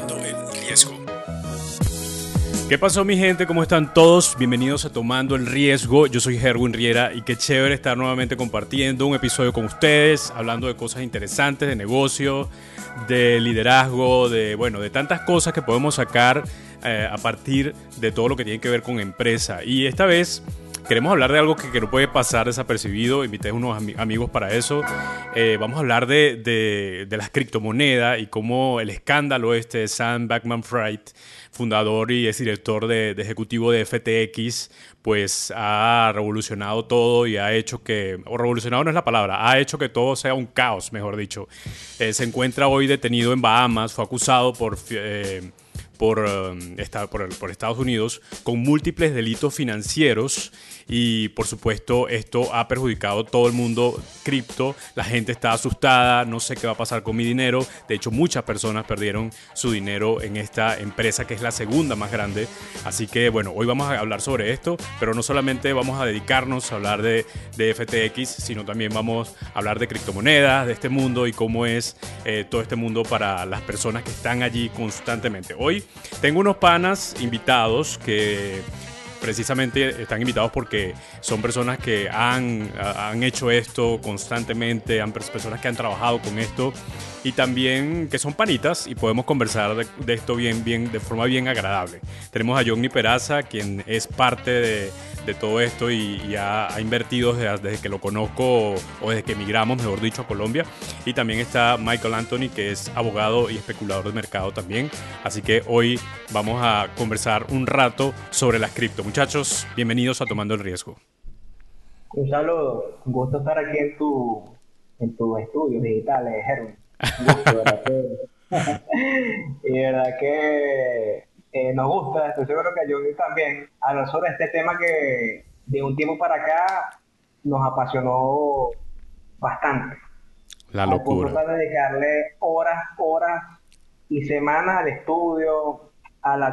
El Riesgo. ¿Qué pasó mi gente? ¿Cómo están todos? Bienvenidos a Tomando el Riesgo. Yo soy Herwin Riera y qué chévere estar nuevamente compartiendo un episodio con ustedes, hablando de cosas interesantes, de negocio, de liderazgo, de bueno, de tantas cosas que podemos sacar eh, a partir de todo lo que tiene que ver con empresa. Y esta vez queremos hablar de algo que, no puede pasar desapercibido. Invité a unos amigos para eso. Eh, vamos a hablar de, de, las criptomonedas y cómo el escándalo este de Sam Backman Fried, fundador y es director de, ejecutivo de FTX, pues ha revolucionado todo y ha hecho que, o revolucionado no es la palabra, ha hecho que todo sea un caos, mejor dicho. Eh, se encuentra hoy detenido en Bahamas, fue acusado por... Eh, por, por, Estados Unidos con múltiples delitos financieros y por supuesto esto ha perjudicado todo el mundo cripto, la gente está asustada, no sé qué va a pasar con mi dinero, de hecho muchas personas perdieron su dinero en esta empresa que es la segunda más grande, así que bueno, hoy vamos a hablar sobre esto, pero no solamente vamos a dedicarnos a hablar de, de FTX, sino también vamos a hablar de criptomonedas, de este mundo y cómo es eh, todo este mundo para las personas que están allí constantemente. Hoy tengo unos panas invitados que precisamente están invitados porque son personas que han, han hecho esto constantemente, han, personas que han trabajado con esto y también que son panitas y podemos conversar de, esto bien, bien, de forma bien agradable. Tenemos a Johnny Peraza, quien es parte de, de todo esto y, ha, invertido desde, que lo conozco o desde que emigramos, mejor dicho, a Colombia. Y también está Michael Anthony, que es abogado y especulador de mercado también. Así que hoy vamos a conversar un rato sobre las cripto. Muchachos, bienvenidos a Tomando el Riesgo. Un un gusto estar aquí en tu, en tu estudio digital, Herman. y verdad que eh, nos gusta, estoy seguro que a Johnny también, hablar sobre este tema que de un tiempo para acá nos apasionó bastante. La locura. Al dedicarle horas, horas y semanas al estudio, a, la,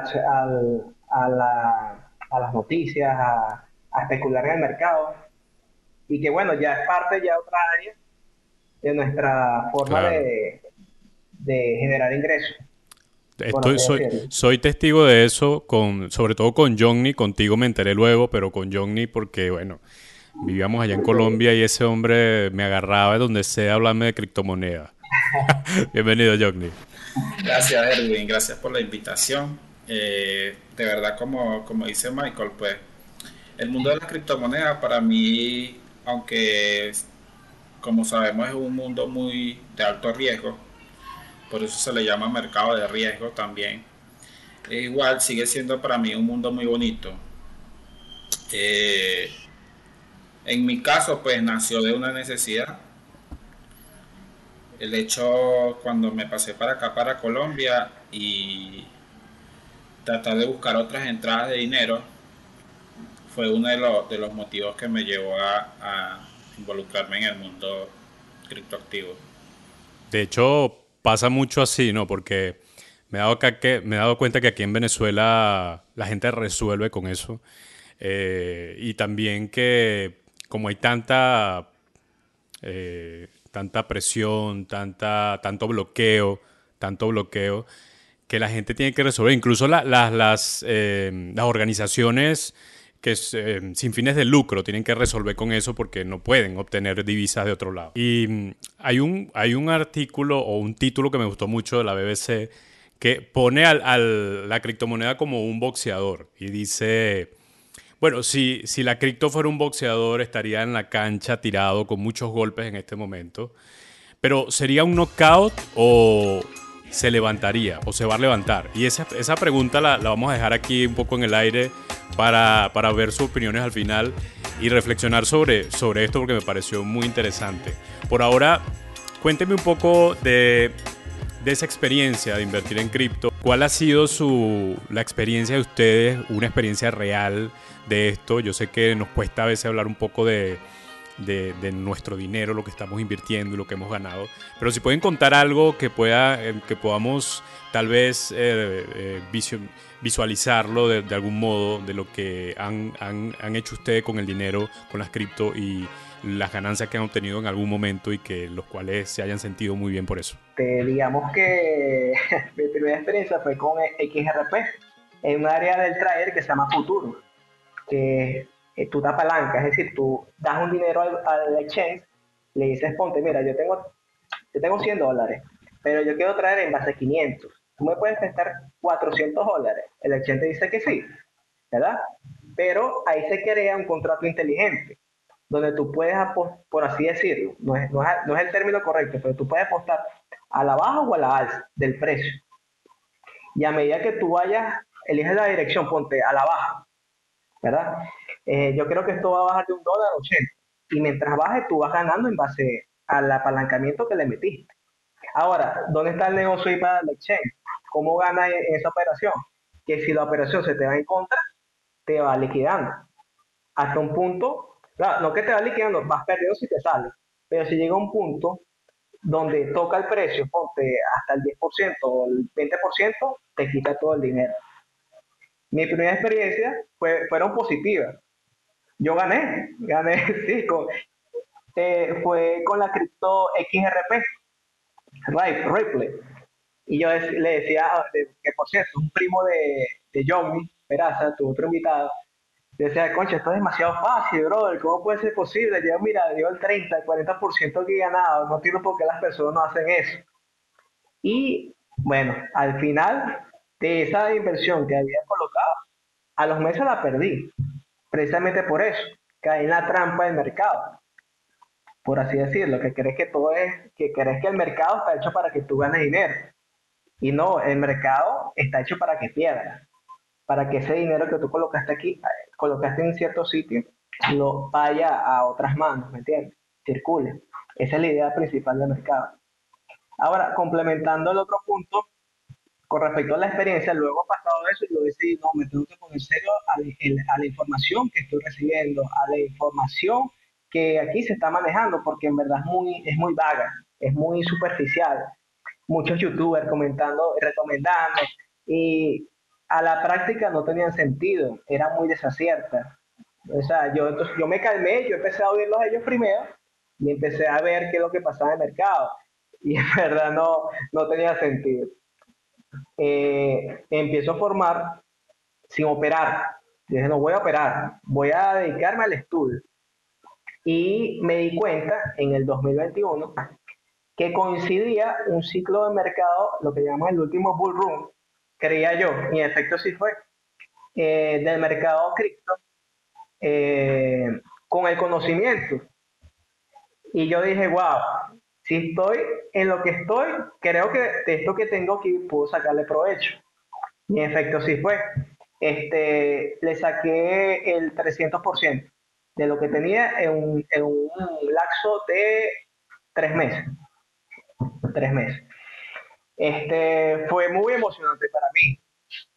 a, la, a las noticias, a, a especular en el mercado. Y que bueno, ya es parte ya otra área de nuestra forma de, de generar ingresos. Estoy, soy, soy testigo de eso, con, sobre todo con Johnny, contigo me enteré luego, pero con Johnny porque, bueno, vivíamos allá en Colombia y ese hombre me agarraba de donde sea hablarme de criptomonedas. Bienvenido, Johnny. Gracias, Edwin, gracias por la invitación. Eh, de verdad, como, como dice Michael, pues el mundo de las criptomonedas para mí, aunque como sabemos es un mundo muy de alto riesgo, por eso se le llama mercado de riesgo también. E igual sigue siendo para mí un mundo muy bonito. Eh, en mi caso, pues nació de una necesidad. El hecho cuando me pasé para acá, para Colombia, y tratar de buscar otras entradas de dinero, fue uno de los, de los motivos que me llevó a, a involucrarme en el mundo criptoactivo. De hecho, pasa mucho así, ¿no? Porque me he, dado que, me he dado cuenta que aquí en Venezuela la gente resuelve con eso. Eh, y también que como hay tanta, eh, tanta presión, tanta, tanto bloqueo, tanto bloqueo, que la gente tiene que resolver. Incluso las, eh, las organizaciones que eh, sin fines de lucro tienen que resolver con eso porque no pueden obtener divisas de otro lado. Y mm, hay un, hay un artículo o un título que me gustó mucho de la BBC que pone a al, la criptomoneda como un boxeador y dice, bueno, si, si la cripto fuera un boxeador estaría en la cancha tirado con muchos golpes en este momento, pero ¿sería un knockout o se levantaría o se va a levantar? Y esa, esa pregunta la, la, vamos a dejar aquí un poco en el aire para, para, ver sus opiniones al final y reflexionar sobre, sobre esto porque me pareció muy interesante. Por ahora, cuénteme un poco de, de esa experiencia de invertir en cripto. ¿Cuál ha sido su, la experiencia de ustedes, una experiencia real de esto? Yo sé que nos cuesta a veces hablar un poco de de, nuestro dinero, lo que estamos invirtiendo y lo que hemos ganado. Pero si pueden contar algo que, pueda, eh, que podamos tal vez eh, eh, visualizarlo de, algún modo, de lo que han, han, han, hecho ustedes con el dinero, con las cripto y las ganancias que han obtenido en algún momento y que los cuales se hayan sentido muy bien por eso. este, digamos que mi primera experiencia fue con XRP en un área del trader que se llama Futuro, que eh, tú te apalancas, es decir, tú das un dinero al, exchange, le dices, ponte, mira, yo tengo, yo tengo 100 dólares, pero yo quiero traer en base 500. Tú me puedes prestar 400 dólares. El exchange dice que sí, ¿verdad? Pero ahí se crea un contrato inteligente, donde tú puedes, por así decirlo, no es, no, es, el término correcto, pero tú puedes apostar a la baja o a la alza del precio. Y a medida que tú vayas, eliges la dirección, ponte a la baja, ¿verdad? Eh, yo creo que esto va a bajar de un dólar a 80. Y mientras baje, tú vas ganando en base al apalancamiento que le metiste. Ahora, ¿dónde está el negocio ahí para el exchange? ¿Cómo gana e-, esa operación? Que si la operación se te va en contra, te va liquidando. Hasta un punto, claro, no que te va liquidando, vas perdiendo si te sale. Pero si llega un punto donde toca el precio, ponte hasta el 10% o el 20%, te quita todo el dinero. Mi primera experiencia fue, fueron positivas. Yo gané, gané, sí, eh, fue con la cripto XRP, Ripple. Y yo le decía, ah, que por cierto, un primo de, de Johnny Peraza, tu otro invitado, decía, concha, esto es demasiado fácil, brother, ¿cómo puede ser posible? Yo, mira, dio el 30, el 40% que ganado, no entiendo por qué las personas no hacen eso. Y bueno, al final de esa inversión que había colocado, a los meses la perdí, precisamente por eso, caí en la trampa del mercado, por así decirlo, que crees que todo es, que crees que el mercado está hecho para que tú ganes dinero. Y no, el mercado está hecho para que pierdas, para que ese dinero que tú colocaste aquí, colocaste en cierto sitio, lo vaya a otras manos, ¿me entiendes? Circule. Esa es la idea principal del mercado. Ahora, complementando el otro punto, con respecto a la experiencia, luego pasado eso, yo decidí, no, me tengo que poner serio a, a, la información que estoy recibiendo, a la información que aquí se está manejando, porque en verdad es muy, es muy vaga, es muy superficial. Muchos youtubers comentando, recomendando, y a la práctica no tenían sentido, era muy desacierta. O sea, yo, entonces, yo me calmé, yo empecé a oírlos a ellos primero y empecé a ver qué es lo que pasaba en el mercado. Y en verdad no, no tenía sentido. Eh, empiezo a formar sin operar. Dije, no voy a operar, voy a dedicarme al estudio. Y me di cuenta en el 2021 que coincidía un ciclo de mercado, lo que llamamos el último bull run, creía yo, y en efecto sí fue, eh, del mercado cripto, eh, con el conocimiento. Y yo dije, wow, si estoy en lo que estoy, creo que de esto que tengo aquí puedo sacarle provecho. Y en efecto sí fue. Este, le saqué el 300% de lo que tenía en un, en un lapso de tres meses. Tres meses. Este, fue muy emocionante para mí,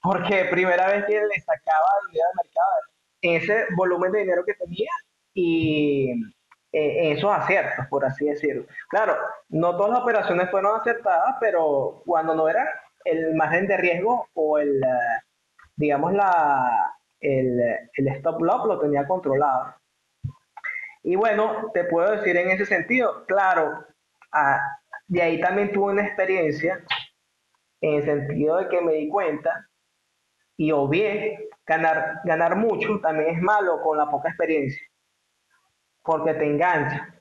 porque primera vez que le sacaba dinero al mercado, ese volumen de dinero que tenía y eh, esos aciertos, por así decirlo. Claro, no todas las operaciones fueron acertadas, pero cuando no era el margen de riesgo o el, eh, digamos, la, el, el stop loss lo tenía controlado. Y bueno, te puedo decir en ese sentido, claro, de ahí también tuve una experiencia en el sentido de que me di cuenta y obvié ganar, ganar mucho también es malo con la poca experiencia porque te engancha.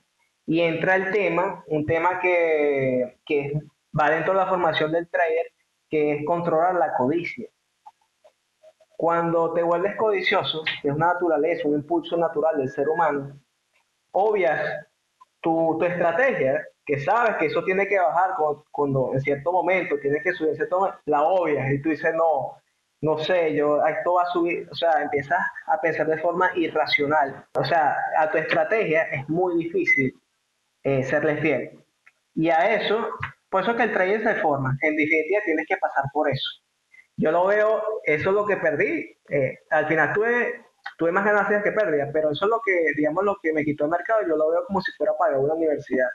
Y entra el tema, un tema que, que va dentro de la formación del trader, que es controlar la codicia. Cuando te vuelves codicioso, que es una naturaleza, un impulso natural del ser humano, obvias tu, tu estrategia, que sabes que eso tiene que bajar cuando, en cierto momento tiene que subir, en cierto momento, la obvias y tú dices, no, no sé, yo, esto va a subir, o sea, empiezas a pensar de forma irracional. O sea, a tu estrategia es muy difícil eh, serle fiel. Y a eso, por eso que el trading se forma. En definitiva, tienes que pasar por eso. Yo lo veo, eso es lo que perdí. Eh, al final tuve, tuve más ganancias que pérdidas, pero eso es lo que, digamos, lo que me quitó el mercado. Yo lo veo como si fuera pagar una universidad.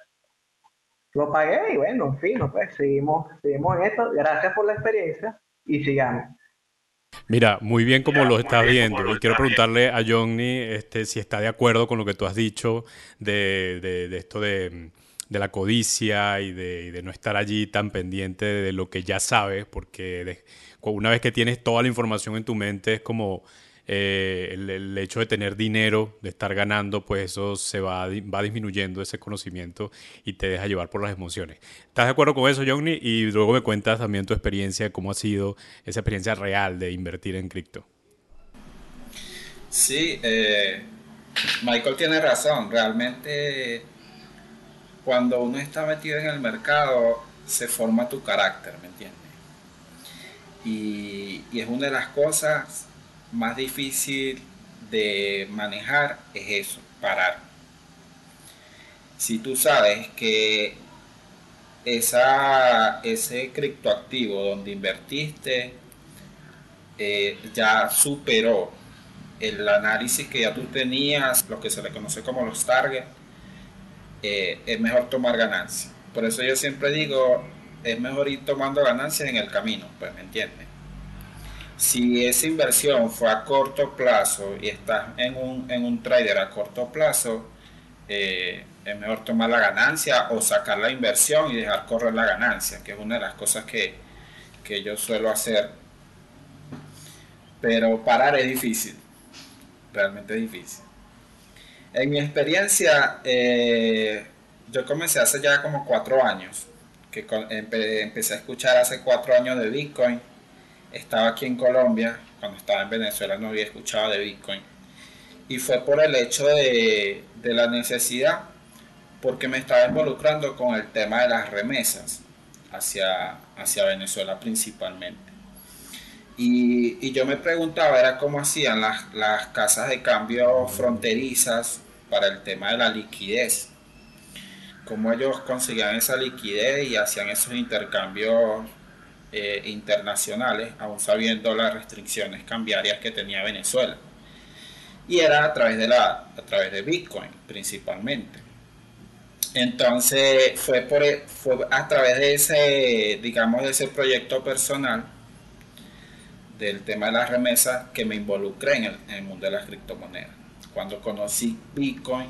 Lo pagué y bueno, en fin, pues seguimos, seguimos en esto. Gracias por la experiencia y sigamos. Mira, muy bien como lo estás viendo. Y quiero preguntarle a Johnny este, si está de acuerdo con lo que tú has dicho de, de, esto de, de la codicia y de, no estar allí tan pendiente de lo que ya sabes, porque una vez que tienes toda la información en tu mente es como eh, el, hecho de tener dinero, de estar ganando, pues eso se va, va disminuyendo ese conocimiento y te deja llevar por las emociones. ¿Estás de acuerdo con eso, Johnny? Y luego me cuentas también tu experiencia, cómo ha sido esa experiencia real de invertir en cripto. Sí, eh, Michael tiene razón. Realmente cuando uno está metido en el mercado se forma tu carácter, ¿me entiendes? Y, y es una de las cosas más difícil de manejar es eso, parar. Si tú sabes que esa, ese criptoactivo donde invertiste eh, ya superó el análisis que ya tú tenías, lo que se le conoce como los targets, eh, es mejor tomar ganancias. Por eso yo siempre digo, es mejor ir tomando ganancias en el camino, pues me entiendes si esa inversión fue a corto plazo y estás en un, en un trader a corto plazo, eh, es mejor tomar la ganancia o sacar la inversión y dejar correr la ganancia, que es una de las cosas que, yo suelo hacer. Pero parar es difícil, realmente es difícil. En mi experiencia, eh, yo comencé hace ya como cuatro años, que empecé a escuchar hace cuatro años de Bitcoin estaba aquí en Colombia, cuando estaba en Venezuela no había escuchado de Bitcoin. Y fue por el hecho de, la necesidad, porque me estaba involucrando con el tema de las remesas hacia, hacia Venezuela principalmente. Y, yo me preguntaba, era cómo hacían las, las casas de cambio fronterizas para el tema de la liquidez. Cómo ellos conseguían esa liquidez y hacían esos intercambios eh, internacionales, aún sabiendo las restricciones cambiarias que tenía Venezuela. Y era a través de, la, a través de Bitcoin principalmente. Entonces fue, por, e, fue a través de ese, digamos, de ese proyecto personal del tema de las remesas que me involucré en el, en el mundo de las criptomonedas. Cuando conocí Bitcoin,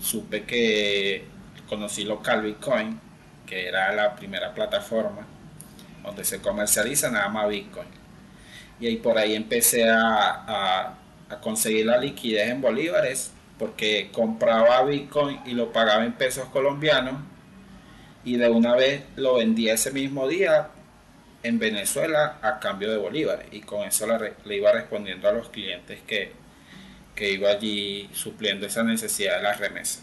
supe que conocí local Bitcoin, que era la primera plataforma donde se comercializa nada más Bitcoin. Y ahí por ahí empecé a, conseguir la liquidez en bolívares, porque compraba Bitcoin y lo pagaba en pesos colombianos, y de una vez lo vendía ese mismo día en Venezuela a cambio de bolívares, y con eso le, iba respondiendo a los clientes que, que iba allí supliendo esa necesidad de las remesas.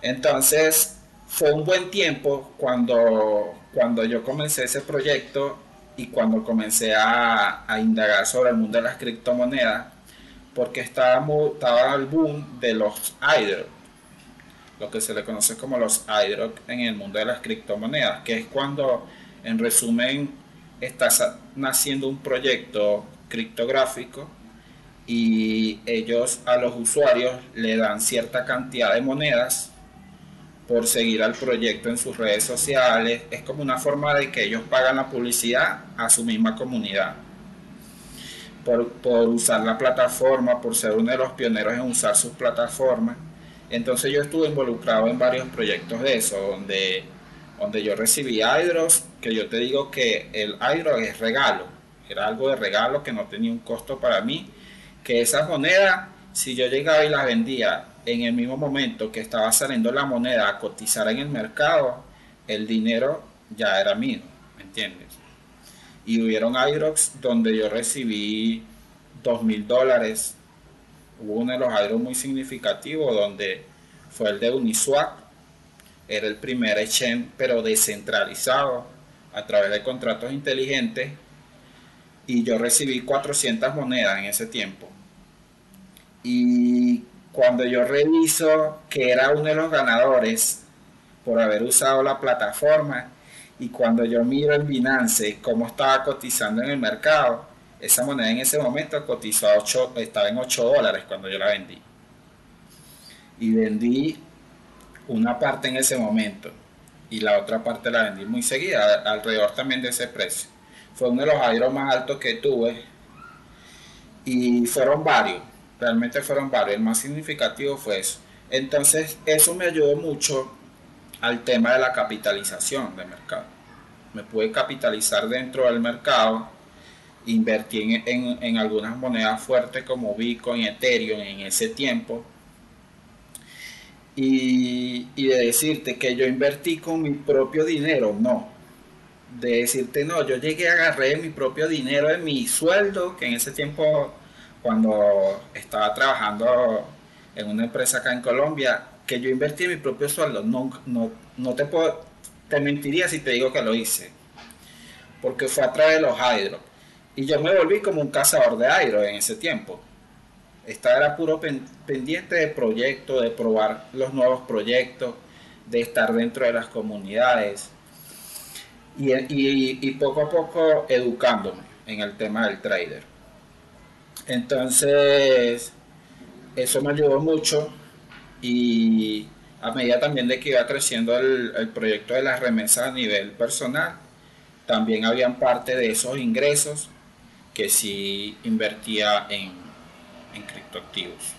Entonces, fue un buen tiempo cuando cuando yo comencé ese proyecto y cuando comencé a, indagar sobre el mundo de las criptomonedas, porque estaba, estaba el boom de los airdrop, lo que se le conoce como los airdrop en el mundo de las criptomonedas, que es cuando, en resumen, estás naciendo un proyecto criptográfico y ellos a los usuarios le dan cierta cantidad de monedas por seguir al proyecto en sus redes sociales. Es como una forma de que ellos pagan la publicidad a su misma comunidad. Por, usar la plataforma, por ser uno de los pioneros en usar sus plataformas. Entonces yo estuve involucrado en varios proyectos de eso, donde, donde yo recibí Hydros, que yo te digo que el Hydro es regalo, era algo de regalo que no tenía un costo para mí, que esas monedas, si yo llegaba y las vendía en el mismo momento que estaba saliendo la moneda a cotizar en el mercado, el dinero ya era mío, ¿me entiendes? Y hubieron IROX donde yo recibí dos mil dólares. Hubo uno de los IROX muy significativos donde fue el de Uniswap. Era el primer exchange, pero descentralizado a través de contratos inteligentes. Y yo recibí 400 monedas en ese tiempo. Y cuando yo reviso que era uno de los ganadores por haber usado la plataforma y cuando yo miro en Binance cómo estaba cotizando en el mercado, esa moneda en ese momento cotizó a 8, estaba en 8 dólares cuando yo la vendí. Y vendí una parte en ese momento y la otra parte la vendí muy seguida, alrededor también de ese precio. Fue uno de los aeros más altos que tuve y fueron varios realmente fueron varios. El más significativo fue eso. Entonces, eso me ayudó mucho al tema de la capitalización del mercado. Me pude capitalizar dentro del mercado, invertí en, algunas monedas fuertes como Bitcoin, Ethereum en ese tiempo. Y, y de decirte que yo invertí con mi propio dinero, no. De decirte, no, yo llegué, agarré mi propio dinero de mi sueldo, que en ese tiempo, cuando estaba trabajando en una empresa acá en Colombia, que yo invertí en mi propio sueldo. No, no, no te mentiría si te digo que lo hice. Porque fue a través de los hydros. Y yo me volví como un cazador de hydros en ese tiempo. Estaba era puro pendiente de proyectos, de probar los nuevos proyectos, de estar dentro de las comunidades. Y poco a poco educándome en el tema del trader. Entonces, eso me ayudó mucho y a medida también de que iba creciendo el, proyecto de las remesas a nivel personal, también habían parte de esos ingresos que sí invertía en, en criptoactivos.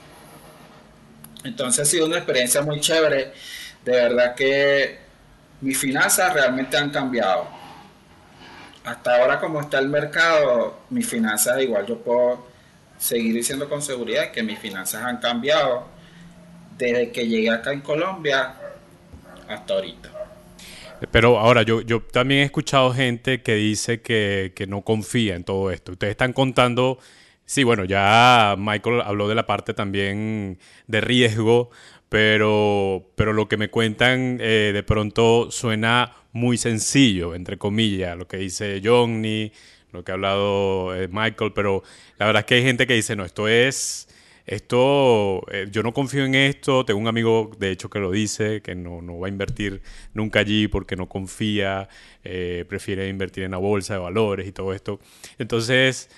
Entonces ha sido una experiencia muy chévere. De verdad que mis finanzas realmente han cambiado. Hasta ahora como está el mercado, mis finanzas igual yo puedo seguir diciendo con seguridad que mis finanzas han cambiado desde que llegué acá en Colombia hasta ahorita. Pero ahora, yo, yo también he escuchado gente que dice que, que no confía en todo esto. Ustedes están contando, sí, bueno, ya Michael habló de la parte también de riesgo, pero, pero lo que me cuentan eh, de pronto suena muy sencillo, entre comillas, lo que dice Johnny, lo que ha hablado eh, Michael, pero la verdad es que hay gente que dice, no, esto es, esto, eh, yo no confío en esto, tengo un amigo de hecho que lo dice, que no, no va a invertir nunca allí porque no confía, eh, prefiere invertir en la bolsa de valores y todo esto. Entonces,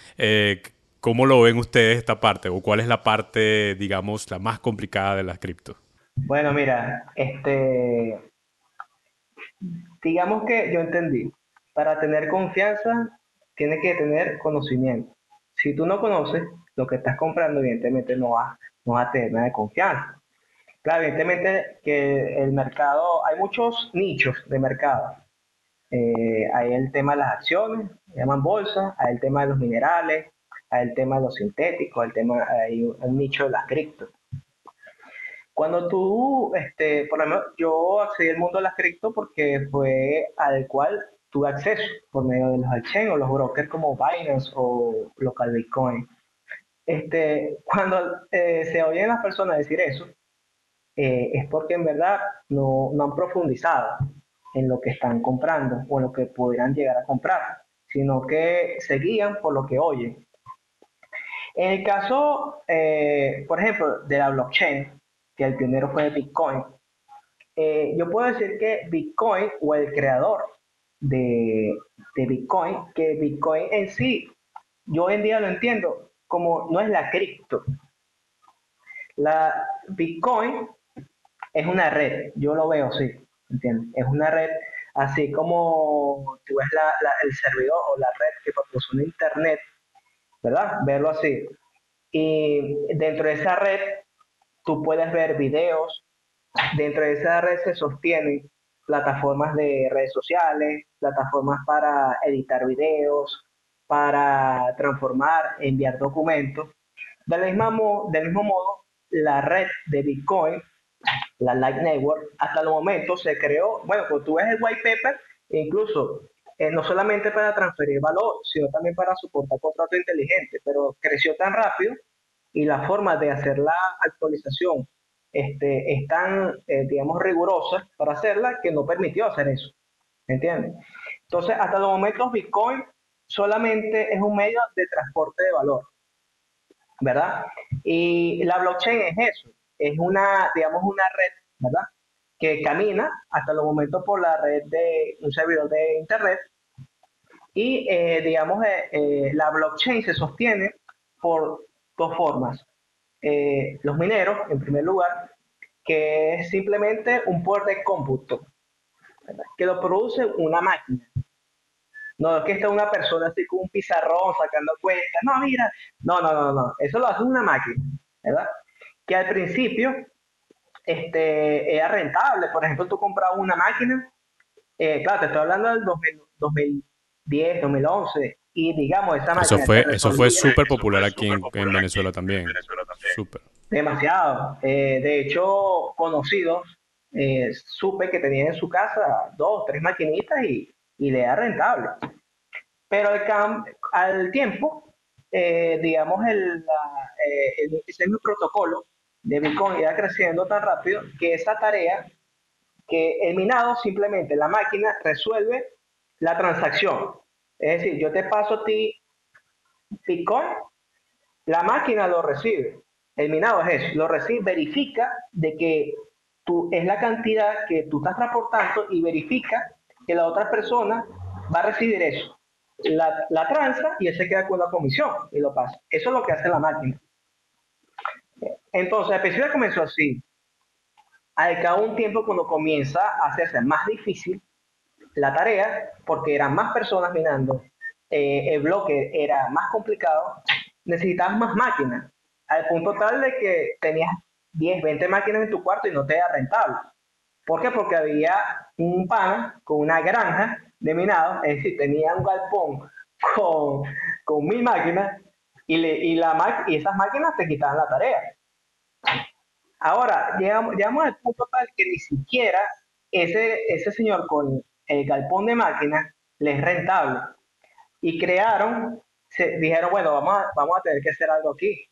¿cómo lo ven ustedes esta parte? ¿O cuál es la parte, digamos, la más complicada de las cripto? Bueno, mira, este, digamos que yo entendí, para tener confianza tiene que tener conocimiento. Si tú no conoces lo que estás comprando, evidentemente no vas, a tener nada de confianza. Claro, evidentemente que el mercado, hay muchos nichos de mercado. Eh, hay el tema de las acciones, llaman bolsa, hay el tema de los minerales, hay el tema de los sintéticos, el tema, hay un nicho de las cripto. Cuando tú, este, por ejemplo, yo accedí al mundo de las cripto porque fue al cual tuve acceso por medio de los exchanges o los brokers como Binance o Local Bitcoin. Este, cuando eh, se oyen las personas decir eso, eh, es porque en verdad no, no, han profundizado en lo que están comprando o en lo que podrían llegar a comprar, sino que se guían por lo que oyen. En el caso, eh, por ejemplo, de la blockchain, que el pionero fue Bitcoin, yo puedo decir que Bitcoin o el creador de, Bitcoin, que Bitcoin en sí, yo hoy en día lo entiendo como no es la cripto. La Bitcoin es una red, yo lo veo así, ¿entiendes? Es una red así como tú ves el servidor o la red que proporciona Internet, ¿verdad? Verlo así. Y dentro de esa red tú puedes ver videos, dentro de esa red se sostiene plataformas de redes sociales, plataformas para editar videos, para transformar, enviar documentos. Del mismo, del mismo modo, la red de Bitcoin, la Light Network, hasta el momento se creó, bueno, cuando tú ves el white paper, incluso eh, no solamente para transferir valor, sino también para soportar contrato inteligente, pero creció tan rápido y la forma de hacer la actualización este, es eh, digamos, rigurosa para hacerla que no permitió hacer eso. ¿Entiendes? Entonces, hasta los momentos Bitcoin solamente es un medio de transporte de valor, ¿verdad? Y la blockchain es eso, es una, digamos, una red, ¿verdad? Que camina hasta los momentos por la red de un servidor de Internet. Y, eh, digamos, eh, la blockchain se sostiene por dos formas. Eh, los mineros, en primer lugar, que es simplemente un puerto de cómputo, que lo produce una máquina. No es que esté una persona así con un pizarrón sacando cuentas. No, mira, no, no, no, no. Eso lo hace una máquina, ¿verdad? Que al principio este, era rentable. Por ejemplo, tú comprabas una máquina, eh, claro, te estoy hablando del 2010, 2011, y digamos, esa máquina... Eso fue, eso fue súper popular aquí en, Venezuela también. Súper. Demasiado. Eh, de hecho, conocidos, eh, supe que tenían en su casa dos, tres maquinitas y, y le era rentable. Pero al, al tiempo, digamos, el, el, ese mismo protocolo de Bitcoin iba creciendo tan rápido que esa tarea, que el minado simplemente la máquina resuelve la transacción. Es decir, yo te paso a ti Bitcoin, la máquina lo recibe. El minado es eso, lo recibe, verifica de que tú, es la cantidad que tú estás transportando y verifica que la otra persona va a recibir eso. La, la transa y él se queda con la comisión y lo pasa. Eso es lo que hace la máquina. Entonces, principio comenzó así. Al cabo de un tiempo, cuando comienza a hacerse más difícil la tarea, porque eran más personas minando, eh, el bloque era más complicado, necesitabas más máquinas, al punto tal de que tenías 10, 20 máquinas en tu cuarto y no te era rentable. ¿Por qué? Porque había un pan con una granja de minado, es decir, tenía un galpón con, con mil máquinas y, le, y, la, y esas máquinas te quitaban la tarea. Ahora, llegamos, llegamos al punto tal que ni siquiera ese, ese señor con el galpón de máquinas les es rentable. Y crearon, se dijeron, bueno, vamos a, vamos a tener que hacer algo aquí.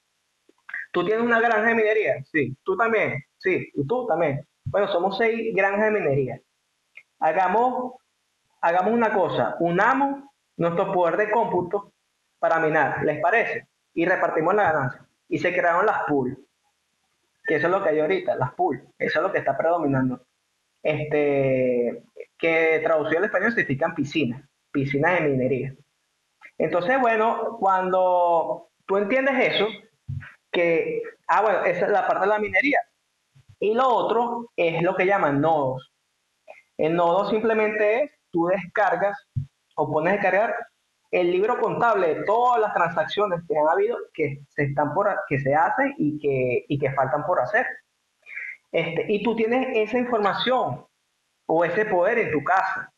¿Tú tienes una granja de minería? Sí. ¿Tú también? Sí. ¿Y tú también? Bueno, somos seis granjas de minería. Hagamos, hagamos una cosa, unamos nuestro poder de cómputo para minar, ¿les parece? Y repartimos la ganancia. Y se crearon las pools que eso es lo que hay ahorita, las pools, eso es lo que está predominando. Este, que traducido al español significan piscinas, piscinas de minería. Entonces, bueno, cuando tú entiendes eso, que, ah, bueno, esa es la parte de la minería. Y lo otro es lo que llaman nodos. El nodo simplemente es, tú descargas o pones a descargar el libro contable de todas las transacciones que han habido, que se, están por, que se hacen y que, y que faltan por hacer. Este, y tú tienes esa información o ese poder en tu casa,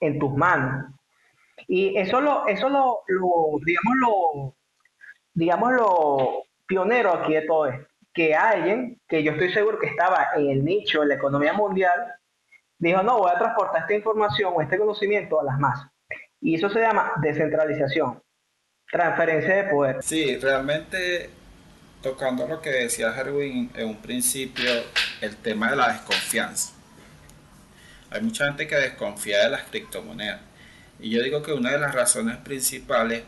en tus manos. Y eso lo, eso lo, digamos, lo, digamos, lo pionero aquí de todo esto. Que alguien, que yo estoy seguro que estaba en el nicho de la economía mundial, dijo, no, voy a transportar esta información o este conocimiento a las masas. Y eso se llama descentralización, transferencia de poder. Sí, realmente tocando lo que decía Herwin en un principio, el tema de la desconfianza. Hay mucha gente que desconfía de las criptomonedas. Y yo digo que una de las razones principales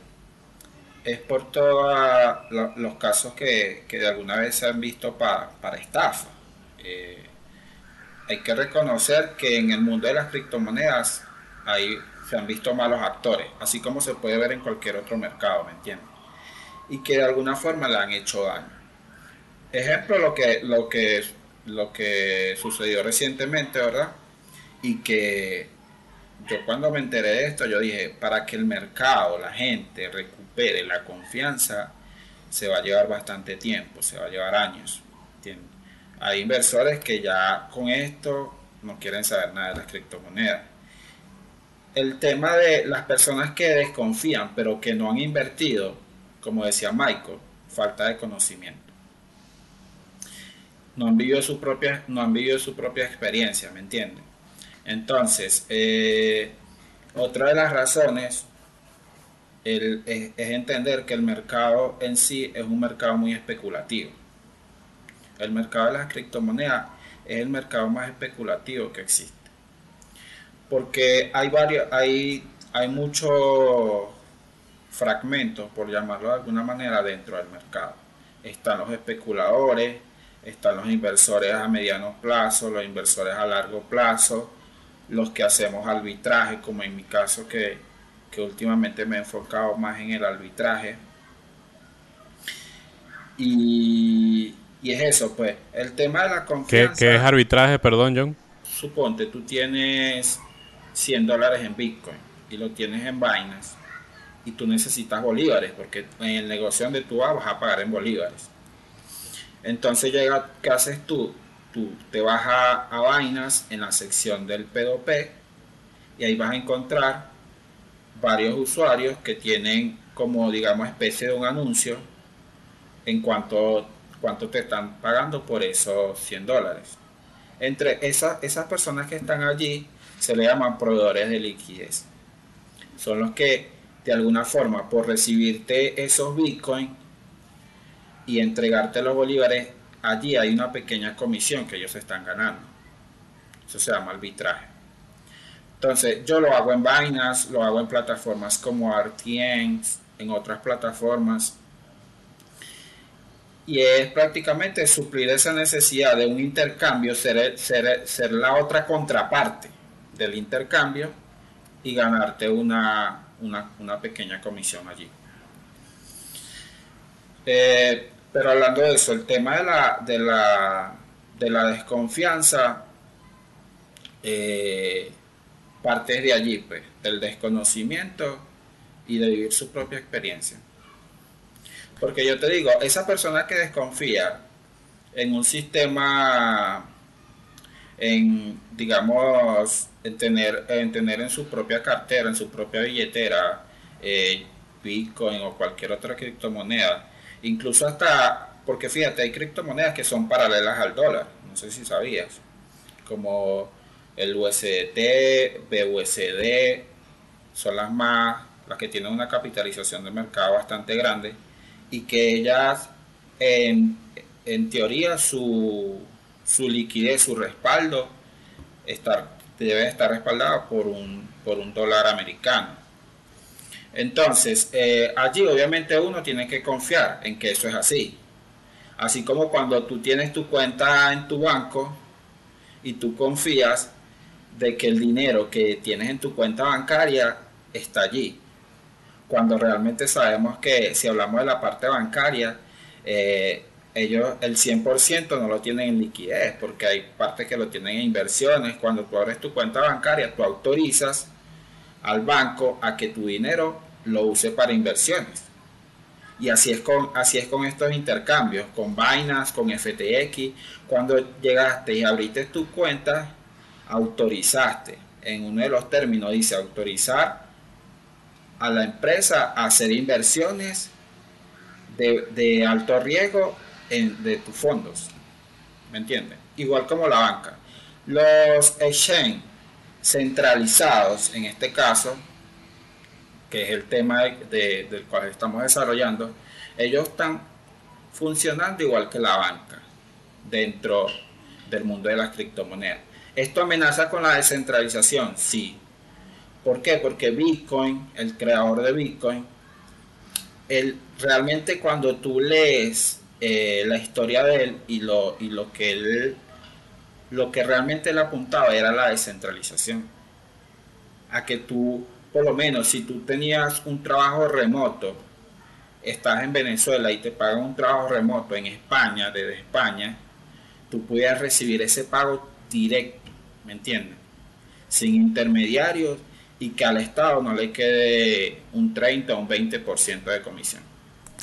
es por todos los casos que, de alguna vez se han visto para estafa. Eh, hay que reconocer que en el mundo de las criptomonedas hay se han visto malos actores, así como se puede ver en cualquier otro mercado, ¿me entiendes? Y que de alguna forma le han hecho daño. Ejemplo, lo que, lo que, lo que sucedió recientemente, ¿verdad? Y que yo cuando me enteré de esto, yo dije, para que el mercado, la gente recupere la confianza, se va a llevar bastante tiempo, se va a llevar años. ¿entiendes? Hay inversores que ya con esto no quieren saber nada de las criptomonedas el tema de las personas que desconfían pero que no han invertido, como decía Michael, falta de conocimiento. No han vivido su propia, no han vivido su propia experiencia, ¿me entienden? Entonces, eh, otra de las razones es, entender que el mercado en sí es un mercado muy especulativo. El mercado de las criptomonedas es el mercado más especulativo que existe porque hay varios, hay, hay muchos fragmentos, por llamarlo de alguna manera, dentro del mercado. Están los especuladores, están los inversores a mediano plazo, los inversores a largo plazo, los que hacemos arbitraje, como en mi caso que, que últimamente me he enfocado más en el arbitraje. Y, y es eso, pues, el tema de la confianza. ¿Qué, ¿Qué, es arbitraje, perdón, John? Suponte, tú tienes 100 dólares en Bitcoin y lo tienes en Binance y tú necesitas bolívares porque en el negocio donde tú vas vas a pagar en bolívares. Entonces llega, ¿qué haces tú? Tú te vas a, a vainas en la sección del P2P y ahí vas a encontrar varios usuarios que tienen como digamos especie de un anuncio en cuanto cuánto te están pagando por esos 100 dólares. Entre esas, esas personas que están allí se le llaman proveedores de liquidez. Son los que de alguna forma por recibirte esos bitcoins y entregarte los bolívares, allí hay una pequeña comisión que ellos están ganando. Eso se llama arbitraje. Entonces, yo lo hago en Binance, lo hago en plataformas como RTN, en otras plataformas. Y es prácticamente suplir esa necesidad de un intercambio, ser, ser, ser la otra contraparte del intercambio y ganarte una, una, pequeña comisión allí. Eh, pero hablando de eso, el tema de la, de la, de la desconfianza eh, parte de allí, pues, del desconocimiento y de vivir su propia experiencia. Porque yo te digo, esa persona que desconfía en un sistema, en, digamos, en tener, en tener en su propia cartera, en su propia billetera, eh, Bitcoin o cualquier otra criptomoneda, incluso hasta, porque fíjate, hay criptomonedas que son paralelas al dólar, no sé si sabías, como el USDT, BUSD, son las más, las que tienen una capitalización de mercado bastante grande y que ellas, en, en teoría, su, su liquidez, su respaldo, estar, debe estar respaldado por un, por un dólar americano. Entonces, eh, allí obviamente uno tiene que confiar en que eso es así. Así como cuando tú tienes tu cuenta en tu banco y tú confías de que el dinero que tienes en tu cuenta bancaria está allí. Cuando realmente sabemos que si hablamos de la parte bancaria, eh, ellos el 100% no lo tienen en liquidez, porque hay partes que lo tienen en inversiones. Cuando tú abres tu cuenta bancaria, tú autorizas al banco a que tu dinero lo use para inversiones. Y así es con, así es con estos intercambios, con Binance, con FTX. Cuando llegaste y abriste tu cuenta, autorizaste. En uno de los términos dice autorizar a la empresa a hacer inversiones de, alto riesgo de tus fondos. ¿Me entiendes? Igual como la banca. Los exchange centralizados, en este caso, que es el tema del cual estamos desarrollando, ellos están funcionando igual que la banca dentro del mundo de las criptomonedas. ¿Esto amenaza con la descentralización? Sí. ¿Por qué? Porque Bitcoin, el creador de Bitcoin, él, realmente cuando tú lees eh, la historia de él y lo, y lo que él lo que realmente le apuntaba era la descentralización. A que tú, por lo menos, si tú tenías un trabajo remoto, estás en Venezuela y te pagan un trabajo remoto en España, desde España, tú pudieras recibir ese pago directo, ¿me entiendes? Sin intermediarios y que al Estado no le quede un 30 o un 20% de comisión.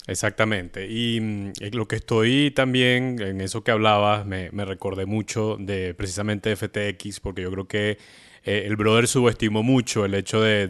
Exactamente. Y mm, lo que estoy también, en eso que hablabas, me, recordé mucho de precisamente FTX, porque yo creo que eh, el brother subestimó mucho el hecho de,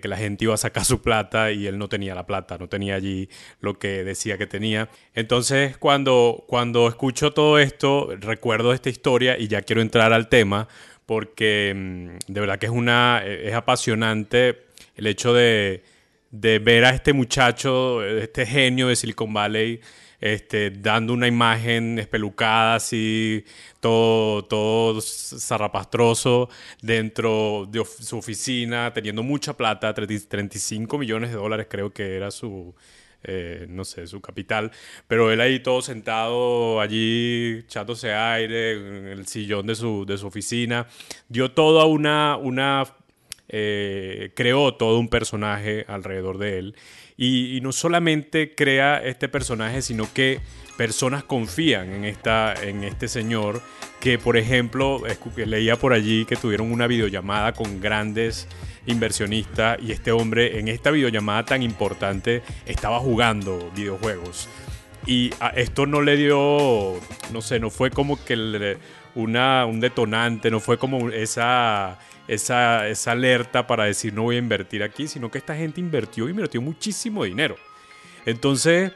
que la gente iba a sacar su plata y él no tenía la plata, no tenía allí lo que decía que tenía. Entonces, cuando, cuando escucho todo esto, recuerdo esta historia y ya quiero entrar al tema, porque mm, de verdad que es, una, es apasionante el hecho de de ver a este muchacho, este genio de Silicon Valley, este, dando una imagen espelucada, así, todo, todo zarrapastroso dentro de su oficina, teniendo mucha plata, 35 millones de dólares creo que era su, eh, no sé, su capital, pero él ahí todo sentado allí, echándose aire en el sillón de su, de su oficina, dio toda una, una eh, creó todo un personaje alrededor de él. Y, no solamente crea este personaje, sino que personas confían en, esta, en este señor, que por ejemplo, leía por allí que tuvieron una videollamada con grandes inversionistas y este hombre en esta videollamada tan importante estaba jugando videojuegos. y esto no le dio, no sé, no fue como que una, un detonante, no fue como esa, esa, esa alerta para decir no voy a invertir aquí, sino que esta gente invirtió, invirtió muchísimo dinero. Entonces,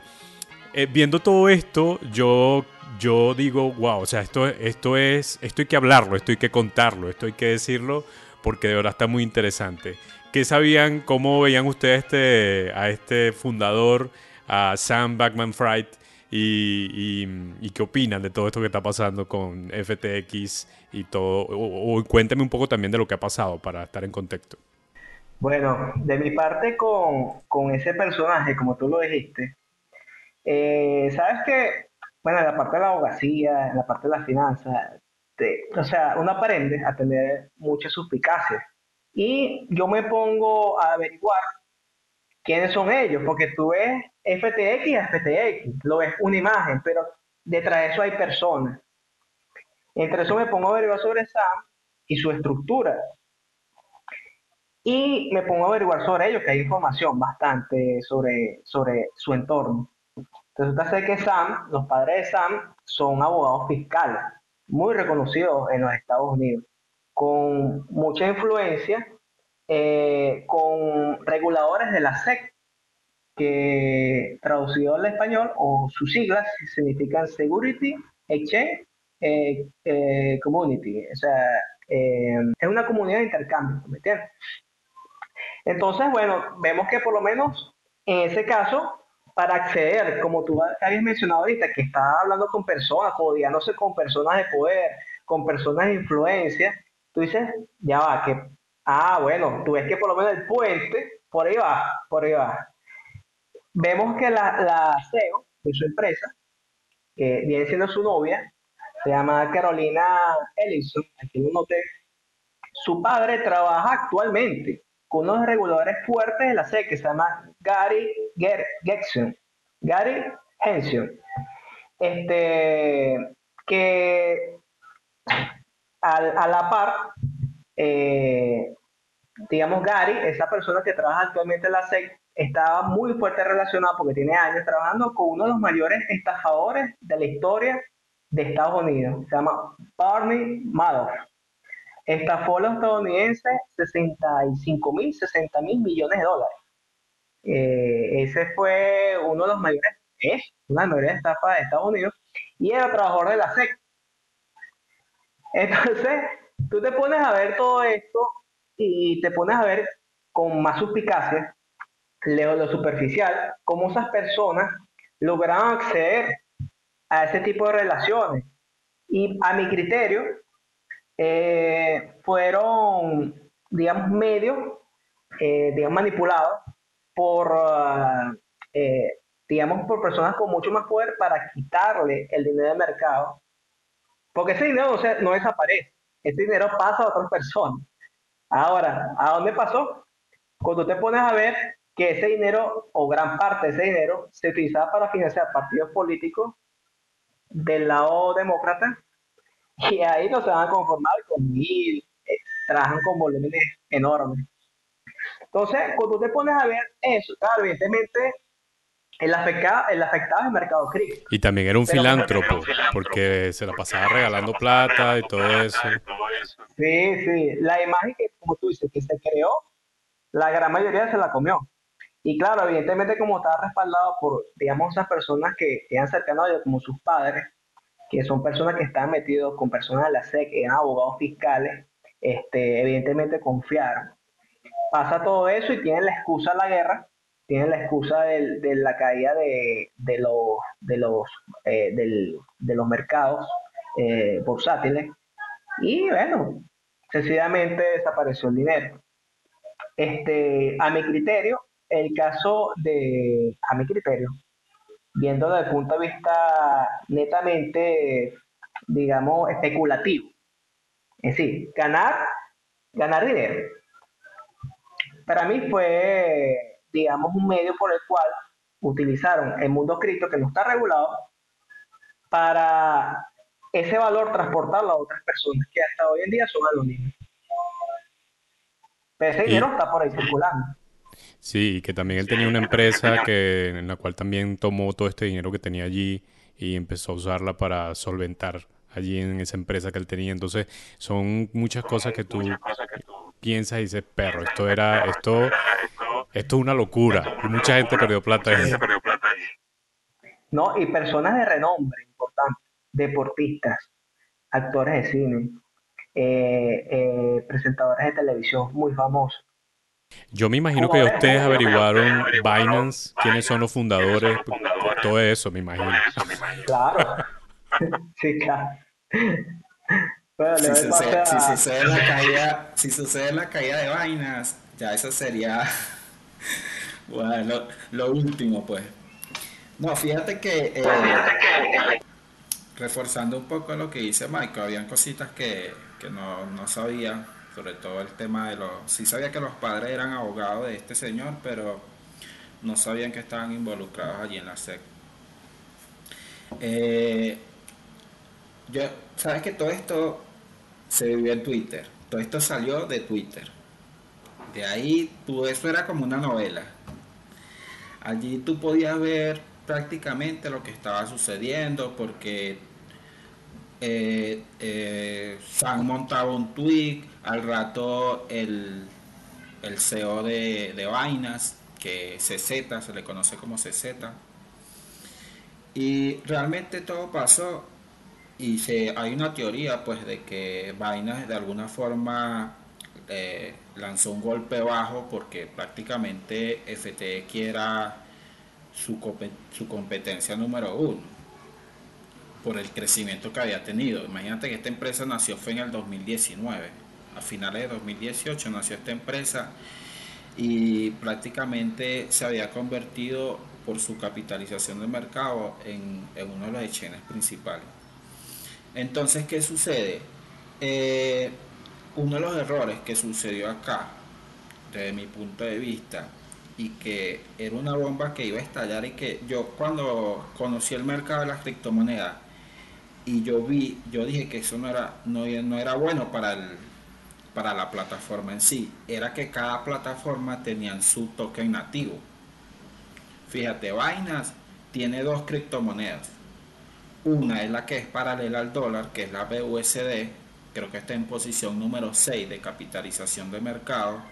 eh, viendo todo esto, yo, yo digo, wow, o sea, esto, esto es, esto hay que hablarlo, esto hay que contarlo, esto hay que decirlo, porque de verdad está muy interesante. ¿Qué sabían, cómo veían ustedes este, a este fundador, a Sam Backman Fried, y, qué opinan de todo esto que está pasando con FTX y todo? O, cuénteme un poco también de lo que ha pasado para estar en contexto. Bueno, de mi parte con, ese personaje, como tú lo dijiste, eh, sabes que, bueno, en la parte de la abogacía, en la parte de la finanza, o sea, uno aprende a tener mucha suspicacia. Y yo me pongo a averiguar quiénes son ellos, porque tú ves FTX y FTX, lo ves una imagen, pero detrás de eso hay personas. Entre eso me pongo a averiguar sobre Sam y su estructura. Y me pongo a averiguar sobre ellos, que hay información bastante sobre, sobre su entorno. Resulta ser que Sam, los padres de Sam, son abogados fiscales, muy reconocidos en los Estados Unidos, con mucha influencia eh, con reguladores de la SEC, que traducido al español, o sus siglas significan Security Exchange eh, eh, Community, o sea, es una comunidad de intercambio. Entonces, bueno, vemos que por lo menos en ese caso, para acceder, como tú habías mencionado ahorita, que está hablando con personas, sé con personas de poder, con personas de influencia, tú dices, ya va, que Ah, bueno, tú ves que por lo menos el puente, por ahí va, por ahí va. Vemos que la, CEO de su empresa, que viene siendo su novia, se llama Carolina Ellison, aquí un hotel. Su padre trabaja actualmente con unos reguladores fuertes de la SEC que se llama Gary Gexon, Gary Henson, este, que a la par eh, digamos, Gary, esa persona que trabaja actualmente en la SEC, estaba muy fuerte relacionado porque tiene años trabajando con uno de los mayores estafadores de la historia de Estados Unidos. Se llama Barney Madoff. Estafó a los estadounidenses 65 mil, 60 mil millones de dólares. Eh, ese fue uno de los mayores, es una de las estafas de Estados Unidos y era trabajador de la SEC. Entonces, tú te pones a ver todo esto y te pones a ver con más suspicacia, leo lo superficial, cómo esas personas lograron acceder a ese tipo de relaciones. Y a mi criterio, eh, fueron, digamos, medios, eh, digamos, manipulados por, eh, digamos, por personas con mucho más poder para quitarle el dinero del mercado. Porque ese dinero no, no desaparece, ese dinero pasa a otras personas. Ahora, ¿a dónde pasó? Cuando te pones a ver que ese dinero, o gran parte de ese dinero, se utilizaba para financiar partidos políticos del lado demócrata, y ahí no se van a conformar con mil, eh, trabajan con volúmenes enormes. Entonces, cuando te pones a ver eso, claro, evidentemente el afectado, el afectado es el mercado cripto. Y también era un filántropo, porque se la pasaba regalando plata y todo eso. Sí, sí. La imagen que, como tú dices, que se creó, la gran mayoría se la comió. Y claro, evidentemente como estaba respaldado por, digamos, esas personas que eran cercanas a ellos, como sus padres, que son personas que están metidos con personas de la SEC, que eran abogados fiscales, este, evidentemente confiaron. Pasa todo eso y tienen la excusa de la guerra tienen la excusa de, la caída de, eh, los mercados eh, bursátiles y bueno, sencillamente desapareció el dinero. Este, a mi criterio, el caso de, a mi criterio, viendo desde el punto de vista netamente, digamos, especulativo, es decir, ganar, ganar dinero. Para mí fue digamos, un medio por el cual utilizaron el mundo cripto que no está regulado para ese valor transportarlo a otras personas que hasta hoy en día son anónimas. Pero ese dinero está por ahí circulando. Sí, que también él tenía una empresa que, en la cual también tomó todo este dinero que tenía allí y empezó a usarla para solventar allí en esa empresa que él tenía. Entonces, son muchas cosas que tú piensas y dices, perro, esto era, esto, esto es una locura. Y mucha gente perdió plata ahí. No, y personas de renombre importantes, deportistas, actores de cine, eh, eh, presentadores de televisión muy famosos. Yo me imagino que ustedes averiguaron Binance, quiénes son los fundadores, todo eso, me imagino. Claro, sí, claro. si, sucede, la caída, si sucede la caída de Binance, ya eso sería bueno, lo, último, pues. No, fíjate que eh, reforzando un poco lo que dice Michael, habían cositas que, no, no sabía sobre todo el tema de los... Sí sabía que los padres eran abogados de este señor, pero no sabían que estaban involucrados allí en la SEC. Eh, yo, sabes que todo esto se vivió en Twitter, todo esto salió de Twitter. De ahí, eso era como una novela. Allí tú podías ver prácticamente lo que estaba sucediendo porque eh, eh, Sam montaba un tweet, al rato el, el CEO de, de Vainas, que CZ, se le conoce como CZ, y realmente todo pasó y se, hay una teoría pues de que Vainas de alguna forma eh, lanzó un golpe bajo porque prácticamente FTX era su, competencia número uno por el crecimiento que había tenido. Imagínate que esta empresa nació fue en el 2019, a finales de 2018 nació esta empresa y prácticamente se había convertido por su capitalización de mercado en, uno de los exchanges principales. Entonces, ¿qué sucede? Eh, uno de los errores que sucedió acá, desde mi punto de vista, y que era una bomba que iba a estallar y que yo cuando conocí el mercado de las criptomonedas y yo vi, yo dije que eso no era, no, era bueno para, el, para la plataforma en sí, era que cada plataforma tenía su token nativo. Fíjate, Binance tiene dos criptomonedas. Una es la que es paralela al dólar, que es la BUSD, creo que está en posición número 6 de capitalización de mercado,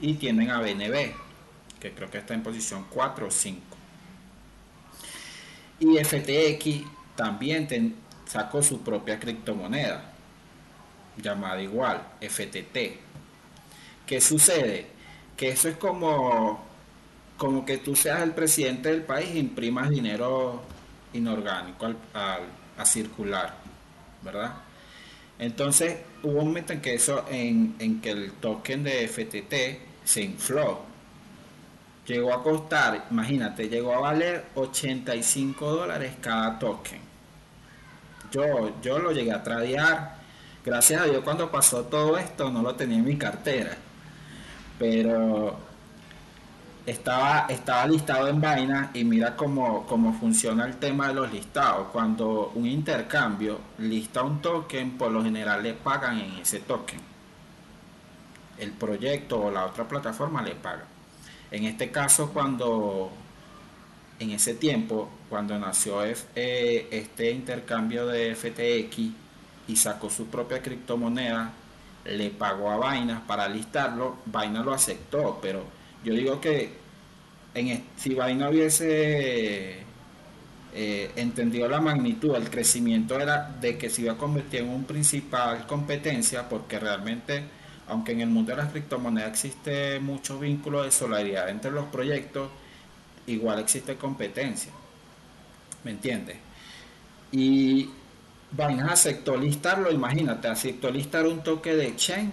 y tienen a BNB, que creo que está en posición 4 o 5. Y FTX también sacó su propia criptomoneda, llamada igual, FTT. ¿Qué sucede? Que eso es como, como que tú seas el presidente del país e imprimas dinero inorgánico a circular, ¿verdad? Entonces hubo un momento en que eso, en, que el token de FTT se infló. Llegó a costar, imagínate, llegó a valer 85 dólares cada token yo, lo llegué a tradear. Gracias a Dios cuando pasó todo esto no lo tenía en mi cartera. Pero estaba, estaba listado en vaina y mira cómo, cómo funciona el tema de los listados. Cuando un intercambio lista un token, por lo general le pagan en ese token. El proyecto o la otra plataforma le paga. En este caso, cuando en ese tiempo, cuando nació eh, este intercambio de FTX y sacó su propia criptomoneda, le pagó a Binance para listarlo, Binance lo aceptó, pero yo digo que en, si Binance hubiese eh, entendido la magnitud, el crecimiento era de que se iba a convertir en un principal competencia, porque realmente, aunque en el mundo de las criptomonedas existe mucho vínculo de solidaridad entre los proyectos, igual existe competencia. ¿Me entiendes? Y Binance aceptó listarlo, imagínate, aceptó listar un toque de chain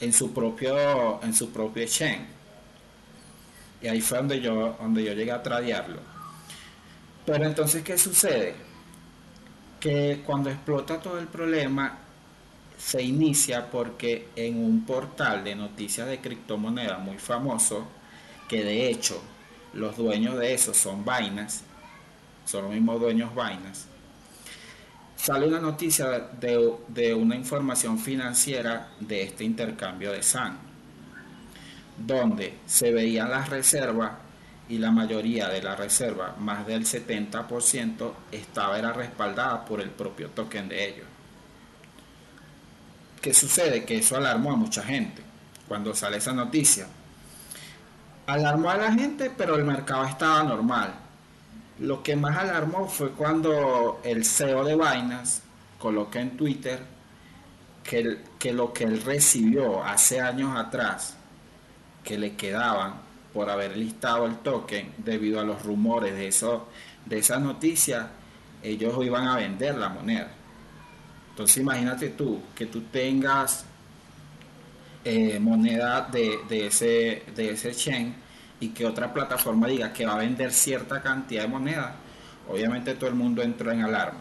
en su propio, en su propio chain. Y ahí fue donde yo, donde yo llegué a tradearlo. Pero entonces, ¿qué sucede? Que cuando explota todo el problema, se inicia porque en un portal de noticias de criptomonedas muy famoso, que de hecho los dueños de eso son vainas, son los mismos dueños vainas, sale una noticia de, una información financiera de este intercambio de SAN, donde se veían las reservas y la mayoría de la reserva, más del 70%, estaba era respaldada por el propio token de ellos. ¿Qué sucede? Que eso alarmó a mucha gente cuando sale esa noticia. Alarmó a la gente, pero el mercado estaba normal. Lo que más alarmó fue cuando el CEO de Binance coloca en Twitter que, que lo que él recibió hace años atrás, que le quedaban por haber listado el token debido a los rumores de, eso, de esa noticia, ellos iban a vender la moneda. Entonces imagínate tú que tú tengas eh, moneda de, de, ese, de ese chain y que otra plataforma diga que va a vender cierta cantidad de moneda, obviamente todo el mundo entró en alarma.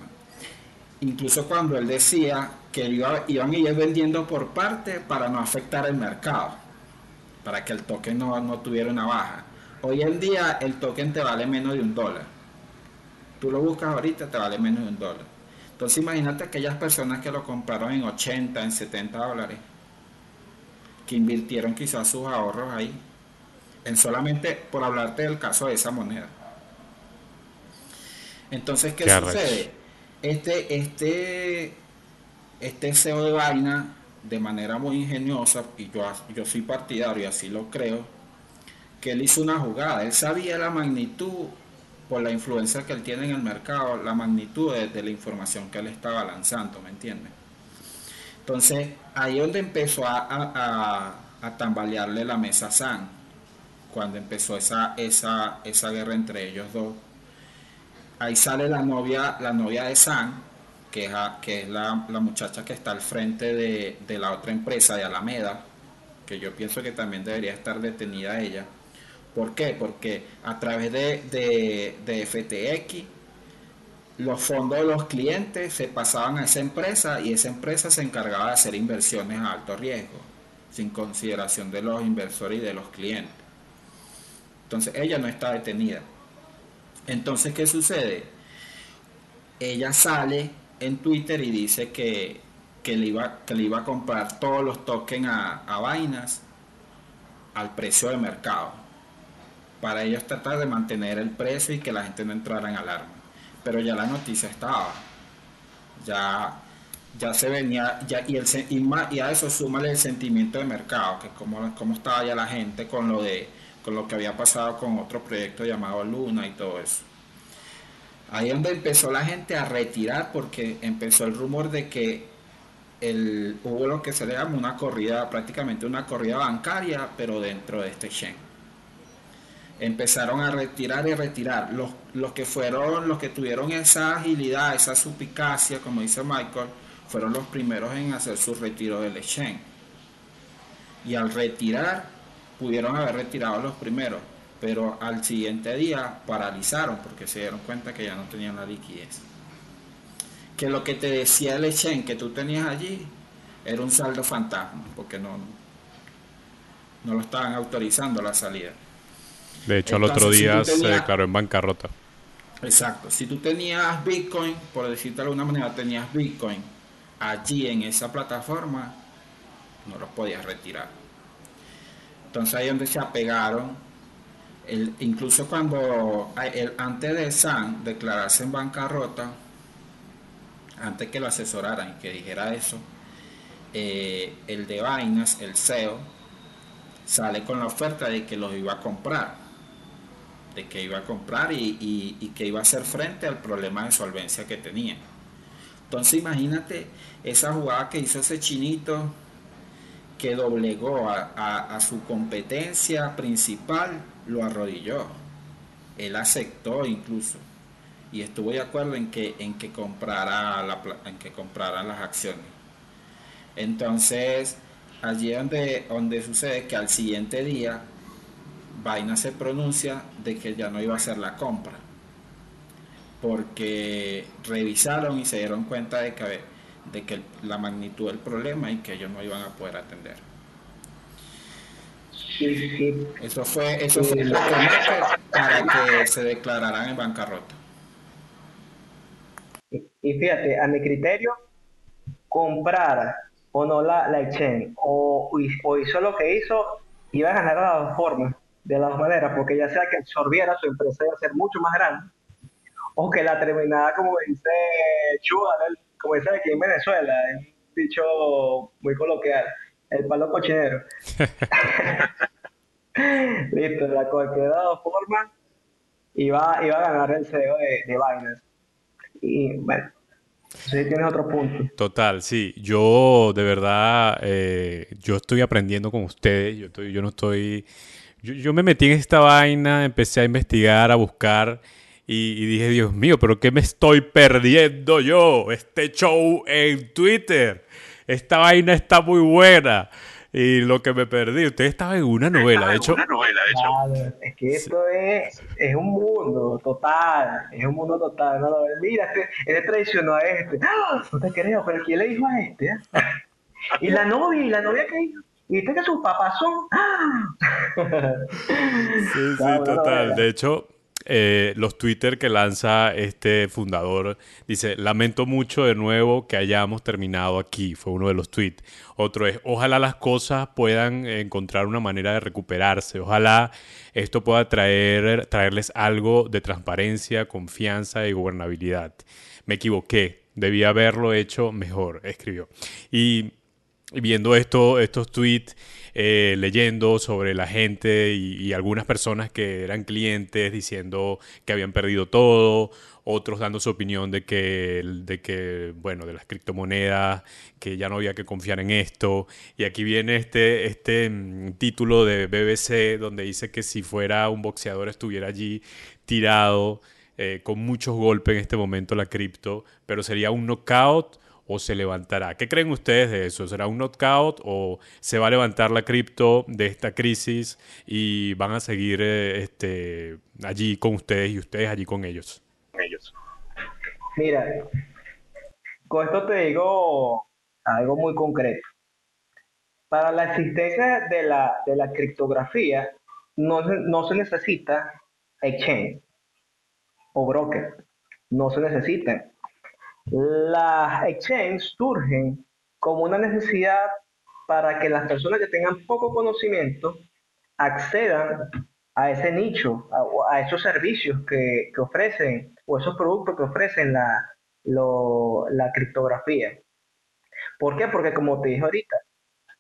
Incluso cuando él decía que iba, iban a ir vendiendo por parte para no afectar el mercado para que el token no, tuviera una baja. Hoy en día el token te vale menos de un dólar. Tú lo buscas ahorita, te vale menos de un dólar. Entonces imagínate aquellas personas que lo compraron en 80, en 70 dólares, que invirtieron quizás sus ahorros ahí, en solamente por hablarte del caso de esa moneda. Entonces, ¿qué, sucede? Este, este, este CEO de vaina de manera muy ingeniosa, y yo, yo soy partidario y así lo creo, que él hizo una jugada. Él sabía la magnitud, por la influencia que él tiene en el mercado, la magnitud de, la información que él estaba lanzando, ¿me entiendes? Entonces, ahí es donde empezó a, a, tambalearle la mesa a San, cuando empezó esa, esa, esa guerra entre ellos dos. Ahí sale la novia, la novia de San, que es, es la, muchacha que está al frente de, la otra empresa de Alameda, que yo pienso que también debería estar detenida ella. ¿Por qué? Porque a través de, de, FTX los fondos de los clientes se pasaban a esa empresa y esa empresa se encargaba de hacer inversiones a alto riesgo, sin consideración de los inversores y de los clientes. Entonces ella no está detenida. Entonces, ¿qué sucede? Ella sale en Twitter y dice que, le, iba, que le iba a comprar todos los tokens a, a vainas al precio de mercado. Para ellos tratar de mantener el precio y que la gente no entrara en alarma. Pero ya la noticia estaba. Ya, ya se venía, ya, y, el, y, a eso súmale el sentimiento de mercado, que como, como estaba ya la gente con lo de con lo que había pasado con otro proyecto llamado Luna y todo eso. Ahí es donde empezó la gente a retirar porque empezó el rumor de que hubo lo que se le llama una corrida, prácticamente una corrida bancaria, pero dentro de este chain. Empezaron a retirar y retirar. Los, los que fueron, los que tuvieron esa agilidad, esa supicacia, como dice Michael, fueron los primeros en hacer su retiro del exchange. Y al retirar, pudieron haber retirado los primeros pero al siguiente día paralizaron porque se dieron cuenta que ya no tenían la liquidez. Que lo que te decía el exchange que tú tenías allí era un saldo fantasma, porque no, no lo estaban autorizando la salida. De hecho, al otro día se declaró en bancarrota. Exacto. Si tú tenías Bitcoin, por decirte de alguna manera, tenías Bitcoin allí en esa plataforma, no los podías retirar. Entonces ahí es donde se apegaron incluso cuando el, antes de San declararse en bancarrota, antes que lo asesoraran y que dijera eso, eh, el de vainas el CEO, sale con la oferta de que los iba a comprar, de que iba a comprar y, que iba a hacer frente al problema de solvencia que tenía. Entonces imagínate esa jugada que hizo ese chinito que doblegó a su competencia principal lo arrodilló. Él aceptó incluso y estuvo de acuerdo en que, en que, comprara, la, en que las acciones. Entonces, allí donde, donde sucede que al siguiente día, Vaina se pronuncia de que ya no iba a hacer la compra, porque revisaron y se dieron cuenta de que, de que la magnitud del problema y que ellos no iban a poder atender. Eso fue, eso fue lo para que se declararan en bancarrota. Y fíjate, a mi criterio, comprar o no la, la exchange o, o hizo lo que hizo iba a ganar de las dos formas, de las dos maneras, porque ya sea que absorbiera su empresa iba a ser mucho más grande, o que la terminara, como dice Chuga, como dice aquí en Venezuela, es un dicho muy coloquial, el palo cochinero. Listo, la cualquiera formas iba, iba a ganar el CEO de, de Binance. Y bueno, Sí, tienes otro punto. Total, sí. Yo de verdad, eh, yo estoy aprendiendo con ustedes. Yo, estoy, yo no estoy... Yo, me metí en esta vaina, empecé a investigar, a buscar y, y, dije, Dios mío, pero ¿qué me estoy perdiendo yo? Este show en Twitter. Esta vaina está muy buena y lo que me perdí. Usted estaba en una novela, de hecho. Una novela, de hecho. es que esto es, es un mundo total, es un mundo total. ¿no? Mira, este, este traicionó a este. ¡Ah! No te creo, pero ¿quién le dijo a este? Y la novia, y la novia que hizo. Y viste que sus papás son. ¡Ah! sí, sí, total. De hecho, eh, los Twitter que lanza este fundador. Dice, lamento mucho de nuevo que hayamos terminado aquí. Fue uno de los tweets. Otro es, ojalá las cosas puedan encontrar una manera de recuperarse. Ojalá esto pueda traer, traerles algo de transparencia, confianza y gobernabilidad. Me equivoqué. Debía haberlo hecho mejor, escribió. Y viendo esto, estos tweets eh, leyendo sobre la gente y, algunas personas que eran clientes diciendo que habían perdido todo, otros dando su opinión de que, de que, bueno, de las criptomonedas, que ya no había que confiar en esto. Y aquí viene este, este mm, título de BBC donde dice que si fuera un boxeador estuviera allí tirado. Eh, con muchos golpes en este momento la cripto, pero sería un knockout o se levantará. ¿Qué creen ustedes de eso? ¿Será un knockout o se va a levantar la cripto de esta crisis y van a seguir eh, este, allí con ustedes y ustedes allí con ellos? ellos? Mira, con esto te digo algo muy concreto. Para la existencia de la, de la criptografía no, no se necesita exchange o broker. No se necesitan las exchanges surgen como una necesidad para que las personas que tengan poco conocimiento accedan a ese nicho, a, esos servicios que, ofrecen o esos productos que ofrecen la, la criptografía. ¿Por qué? Porque como te dije ahorita,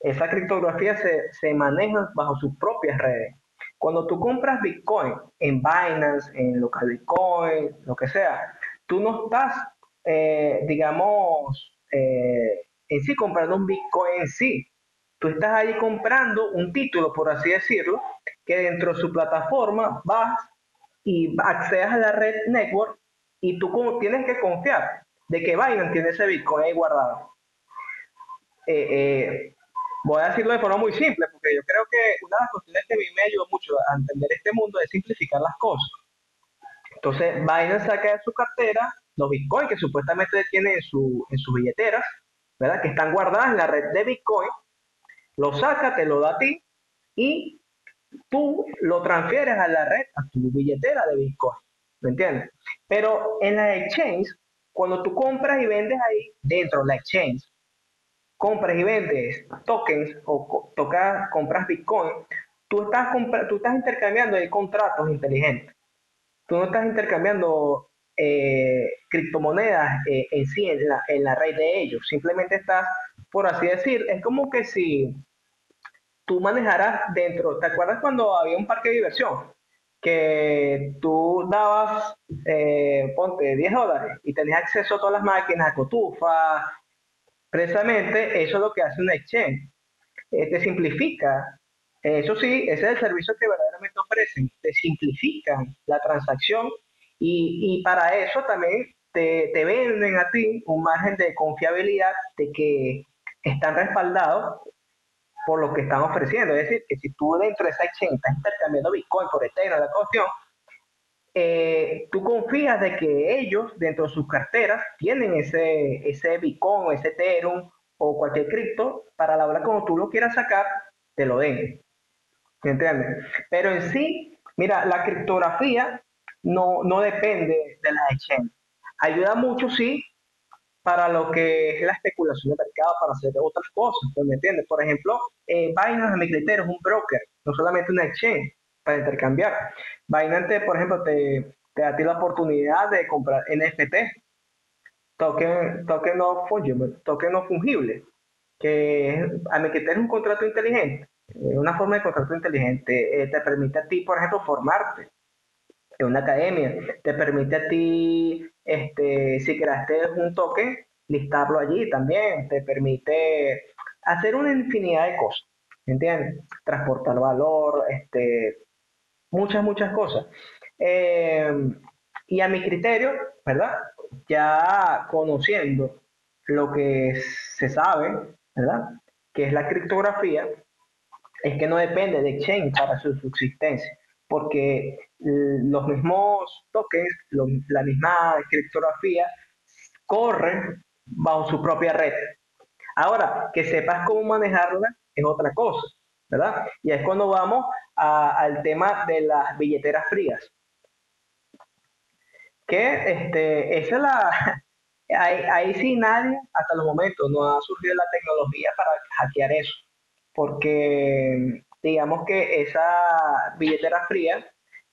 esa criptografía se, se maneja bajo sus propias redes. Cuando tú compras Bitcoin en Binance, en Local Bitcoin, lo que sea, tú no estás eh, digamos, eh, en sí comprando un Bitcoin en sí. Tú estás ahí comprando un título, por así decirlo, que dentro de su plataforma vas y accedes a la red network y tú como tienes que confiar de que Binance tiene ese Bitcoin ahí guardado. Eh, voy a decirlo de forma muy simple, porque yo creo que una de las cuestiones que a mí me ayudó mucho a entender este mundo es simplificar las cosas. Entonces, Binance saca de su cartera los bitcoins que supuestamente tiene en, su, en sus billeteras, ¿verdad? Que están guardadas en la red de bitcoin, lo saca, te lo da a ti y tú lo transfieres a la red, a tu billetera de bitcoin, ¿me entiendes? Pero en la exchange, cuando tú compras y vendes ahí dentro de la exchange, compras y vendes tokens o tocas, compras bitcoin, tú estás, tú estás intercambiando contratos inteligentes. Tú no estás intercambiando eh, criptomonedas eh, en sí, en la, en la red de ellos. Simplemente estás, por así decir, es como que si tú manejaras dentro, ¿te acuerdas cuando había un parque de diversión? Que tú dabas, eh, ponte, 10 dólares y tenías acceso a todas las máquinas, a cotufa. Precisamente eso es lo que hace un exchange. te simplifica eso sí, ese es el servicio que verdaderamente ofrecen. Te simplifican la transacción y, para eso también te, venden a ti un margen de confiabilidad de que están respaldados por lo que están ofreciendo. Es decir, que si tú dentro de esa exchange estás intercambiando Bitcoin por Ethereum, la cuestión, eh, tú confías de que ellos dentro de sus carteras tienen ese, ese Bitcoin, ese Ethereum o cualquier cripto para la hora como tú lo quieras sacar, te lo den. ¿Me entiendes? Pero en sí, mira, la criptografía no, no depende de la exchange. Ayuda mucho, sí, para lo que es la especulación de mercado, para hacer otras cosas, ¿me entiendes? Por ejemplo, eh, Binance, a mi criterio, es un broker. no solamente una exchange para intercambiar. Binance, por ejemplo, te, te da a ti la oportunidad de comprar NFT, token, token no fungible, token no fungible, que a mí que tener un contrato inteligente, una forma de contrato inteligente, eh, te permite a ti, por ejemplo, formarte en una academia, te permite a ti, este, si creaste un token, listarlo allí también, te permite hacer una infinidad de cosas, ¿entiendes? Transportar valor, este, muchas, muchas cosas. Eh, y a mi criterio, ¿verdad? Ya conociendo lo que se sabe, ¿verdad? Que es la criptografía, es que no depende de exchange para su subsistencia, porque los mismos tokens, la misma criptografía, corren bajo su propia red. Ahora, que sepas cómo manejarla es otra cosa, ¿verdad? Y es cuando vamos al tema de las billeteras frías. Que este, esa es la, ahí, ahí sí nadie hasta los momentos no ha surgido la tecnología para hackear eso. Porque digamos que esa billetera fría,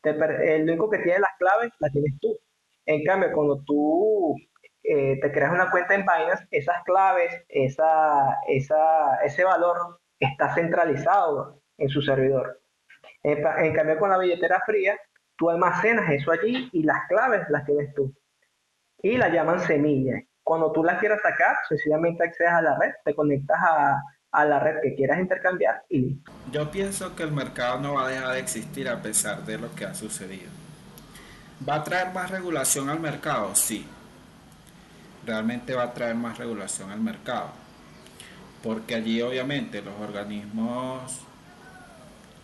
el único que tiene las claves la tienes tú. En cambio, cuando tú eh, te creas una cuenta en Binance, esas claves, esa, esa, ese valor está centralizado en su servidor. En, en, cambio, con la billetera fría, tú almacenas eso allí y las claves las tienes tú. Y la llaman semilla. Cuando tú las quieras sacar, sencillamente accedes a la red, te conectas a, a la red que quieras intercambiar y. Yo pienso que el mercado no va a dejar de existir a pesar de lo que ha sucedido. ¿Va a traer más regulación al mercado? Sí. Realmente va a traer más regulación al mercado. Porque allí obviamente los organismos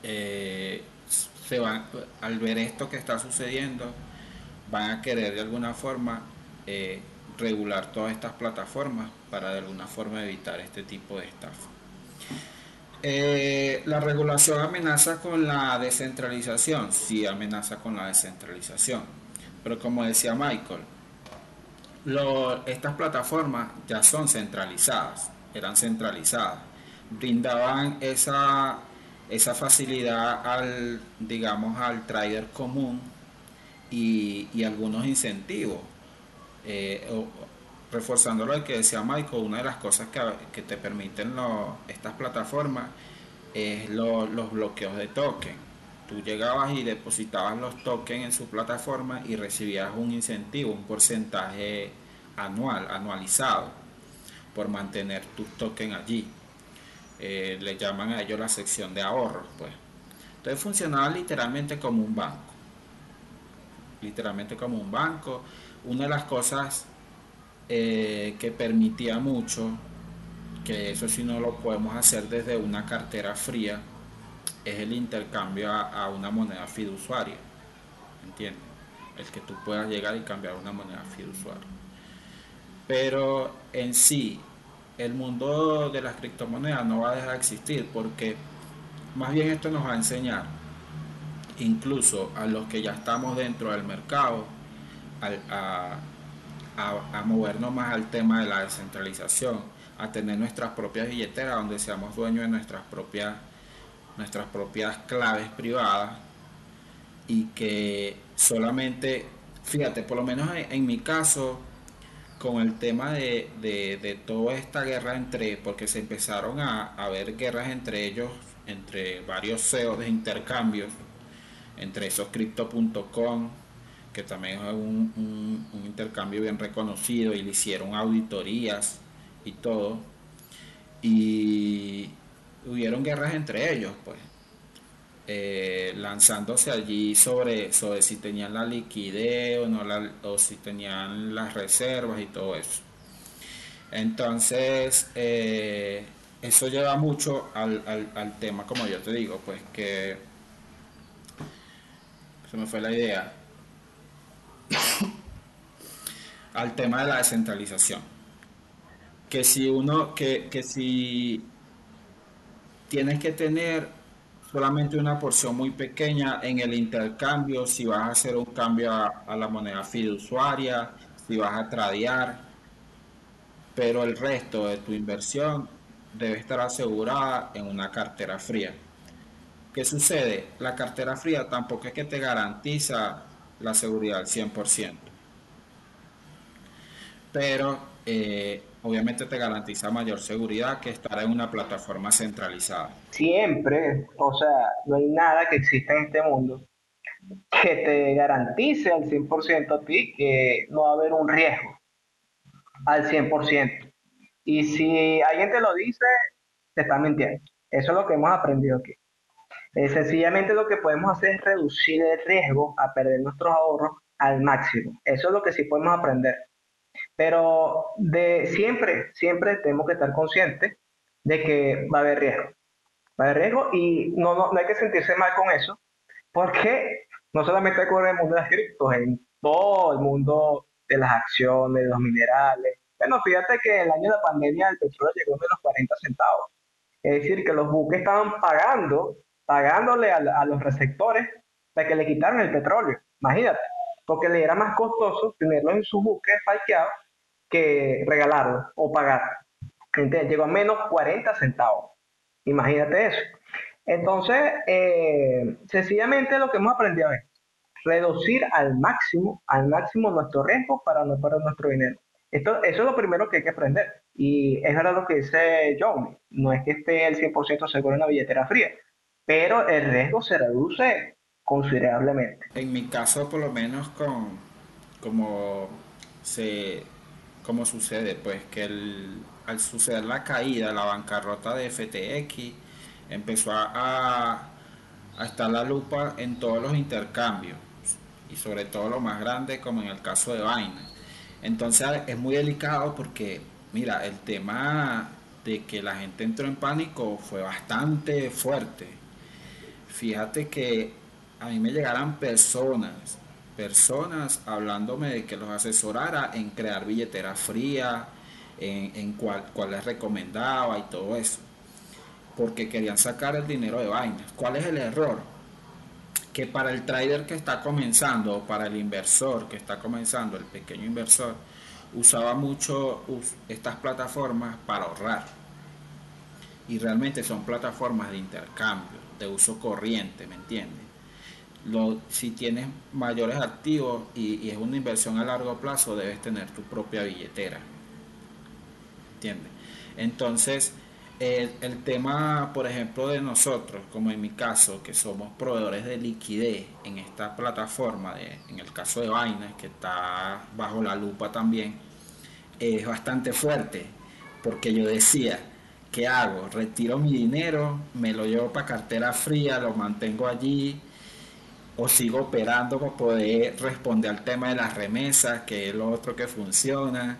eh, se van, al ver esto que está sucediendo, van a querer de alguna forma eh, regular todas estas plataformas para de alguna forma evitar este tipo de estafa. Eh, la regulación amenaza con la descentralización, sí amenaza con la descentralización, pero como decía Michael, estas plataformas ya son centralizadas, eran centralizadas, brindaban esa, esa facilidad al, digamos, al trader común y, algunos incentivos. Eh, reforzando lo que decía Michael, una de las cosas que, te permiten estas plataformas es los bloqueos de token. Tú llegabas y depositabas los tokens en su plataforma y recibías un incentivo, un porcentaje anual, anualizado, por mantener tus tokens allí. Eh, le llaman a ellos la sección de ahorros, pues. Entonces funcionaba literalmente como un banco. Literalmente como un banco. Una de las cosas eh, que permitía mucho, que eso sí no lo podemos hacer desde una cartera fría, es el intercambio a, una moneda fiduciaria. ¿Entiendes? El que tú puedas llegar y cambiar una moneda fiduciaria. Pero en sí, el mundo de las criptomonedas no va a dejar de existir porque más bien esto nos va a enseñar, incluso a los que ya estamos dentro del mercado, a, movernos más al tema de la descentralización, a tener nuestras propias billeteras donde seamos dueños de nuestras propias, nuestras propias claves privadas y que solamente, fíjate, por lo menos en, mi caso, con el tema de, de, toda esta guerra entre, porque se empezaron a, a ver guerras entre ellos, entre varios CEOs de intercambios, entre esos crypto.com, que también es un, intercambio bien reconocido y le hicieron auditorías y todo. Y hubieron guerras entre ellos, pues. Eh, lanzándose allí sobre, sobre si tenían la liquidez o, no o si tenían las reservas y todo eso. Entonces, eh, eso lleva mucho al, al, tema, como yo te digo, pues que se me fue la idea al tema de la descentralización. Que si uno, que, que si tienes que tener solamente una porción muy pequeña en el intercambio, si vas a hacer un cambio a, la moneda fiduciaria, si vas a tradear, pero el resto de tu inversión debe estar asegurada en una cartera fría. ¿Qué sucede? La cartera fría tampoco es que te garantiza la seguridad al 100%. Pero eh, obviamente te garantiza mayor seguridad que estar en una plataforma centralizada. Siempre, o sea, no hay nada que exista en este mundo que te garantice al 100% a ti que no va a haber un riesgo al 100%. Y si alguien te lo dice, te está mintiendo. Eso es lo que hemos aprendido aquí. Eh, sencillamente lo que podemos hacer es reducir el riesgo a perder nuestros ahorros al máximo. Eso es lo que sí podemos aprender. Pero de siempre, siempre tenemos que estar conscientes de que va a haber riesgo. Va a haber riesgo y no, no, no hay que sentirse mal con eso, porque no solamente en el mundo de las criptos, en todo el mundo de las acciones, de los minerales. Bueno, fíjate que el año de la pandemia el petróleo llegó a los 40 centavos. Es decir, que los buques estaban pagando, pagándole a, los receptores para que le quitaran el petróleo. Imagínate, porque le era más costoso tenerlo en su buque parqueado que regalarlo o pagar. Entonces, llegó a menos 40 centavos. Imagínate eso. Entonces, eh, sencillamente lo que hemos aprendido es reducir al máximo, al máximo nuestro riesgo para no perder nuestro dinero. Esto, eso es lo primero que hay que aprender. Y es verdad lo que dice John, no es que esté el 100% seguro en la billetera fría, pero el riesgo se reduce considerablemente. En mi caso, por lo menos con como se como sucede, pues que al suceder la caída, la bancarrota de FTX, empezó a, a estar la lupa en todos los intercambios y sobre todo lo más grande como en el caso de Binance. Entonces es muy delicado porque, mira, el tema de que la gente entró en pánico fue bastante fuerte. Fíjate que a mí me llegaran personas, personas hablándome de que los asesorara en crear billetera fría, en, cuál, cuál les recomendaba y todo eso porque querían sacar el dinero de vainas. ¿Cuál es el error? Que para el trader que está comenzando, o para el inversor que está comenzando, el pequeño inversor, usaba mucho estas plataformas para ahorrar. Y realmente son plataformas de intercambio, de uso corriente, ¿me entiendes? Lo, si tienes mayores activos y, es una inversión a largo plazo, debes tener tu propia billetera. ¿Entiendes? Entonces, el, tema, por ejemplo, de nosotros, como en mi caso, que somos proveedores de liquidez en esta plataforma, de, en el caso de Binance, que está bajo la lupa también, es bastante fuerte, porque yo decía, ¿qué hago? Retiro mi dinero, me lo llevo para cartera fría, lo mantengo allí, o sigo operando para poder responder al tema de las remesas, que es lo otro que funciona,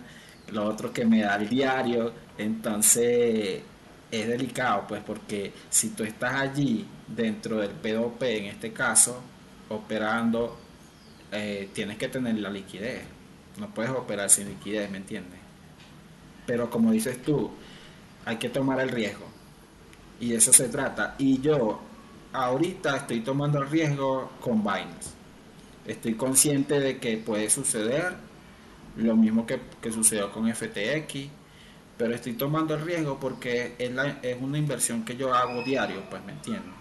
lo otro que me da el diario. Entonces, es delicado, pues, porque si tú estás allí dentro del P2P, en este caso, operando, eh, tienes que tener la liquidez. No puedes operar sin liquidez, ¿me entiendes? Pero como dices tú, hay que tomar el riesgo. Y de eso se trata. Y yo ahorita estoy tomando el riesgo con Binance. Estoy consciente de que puede suceder lo mismo que, sucedió con FTX pero estoy tomando el riesgo porque es, la, es una inversión que yo hago diario, pues me entiendo.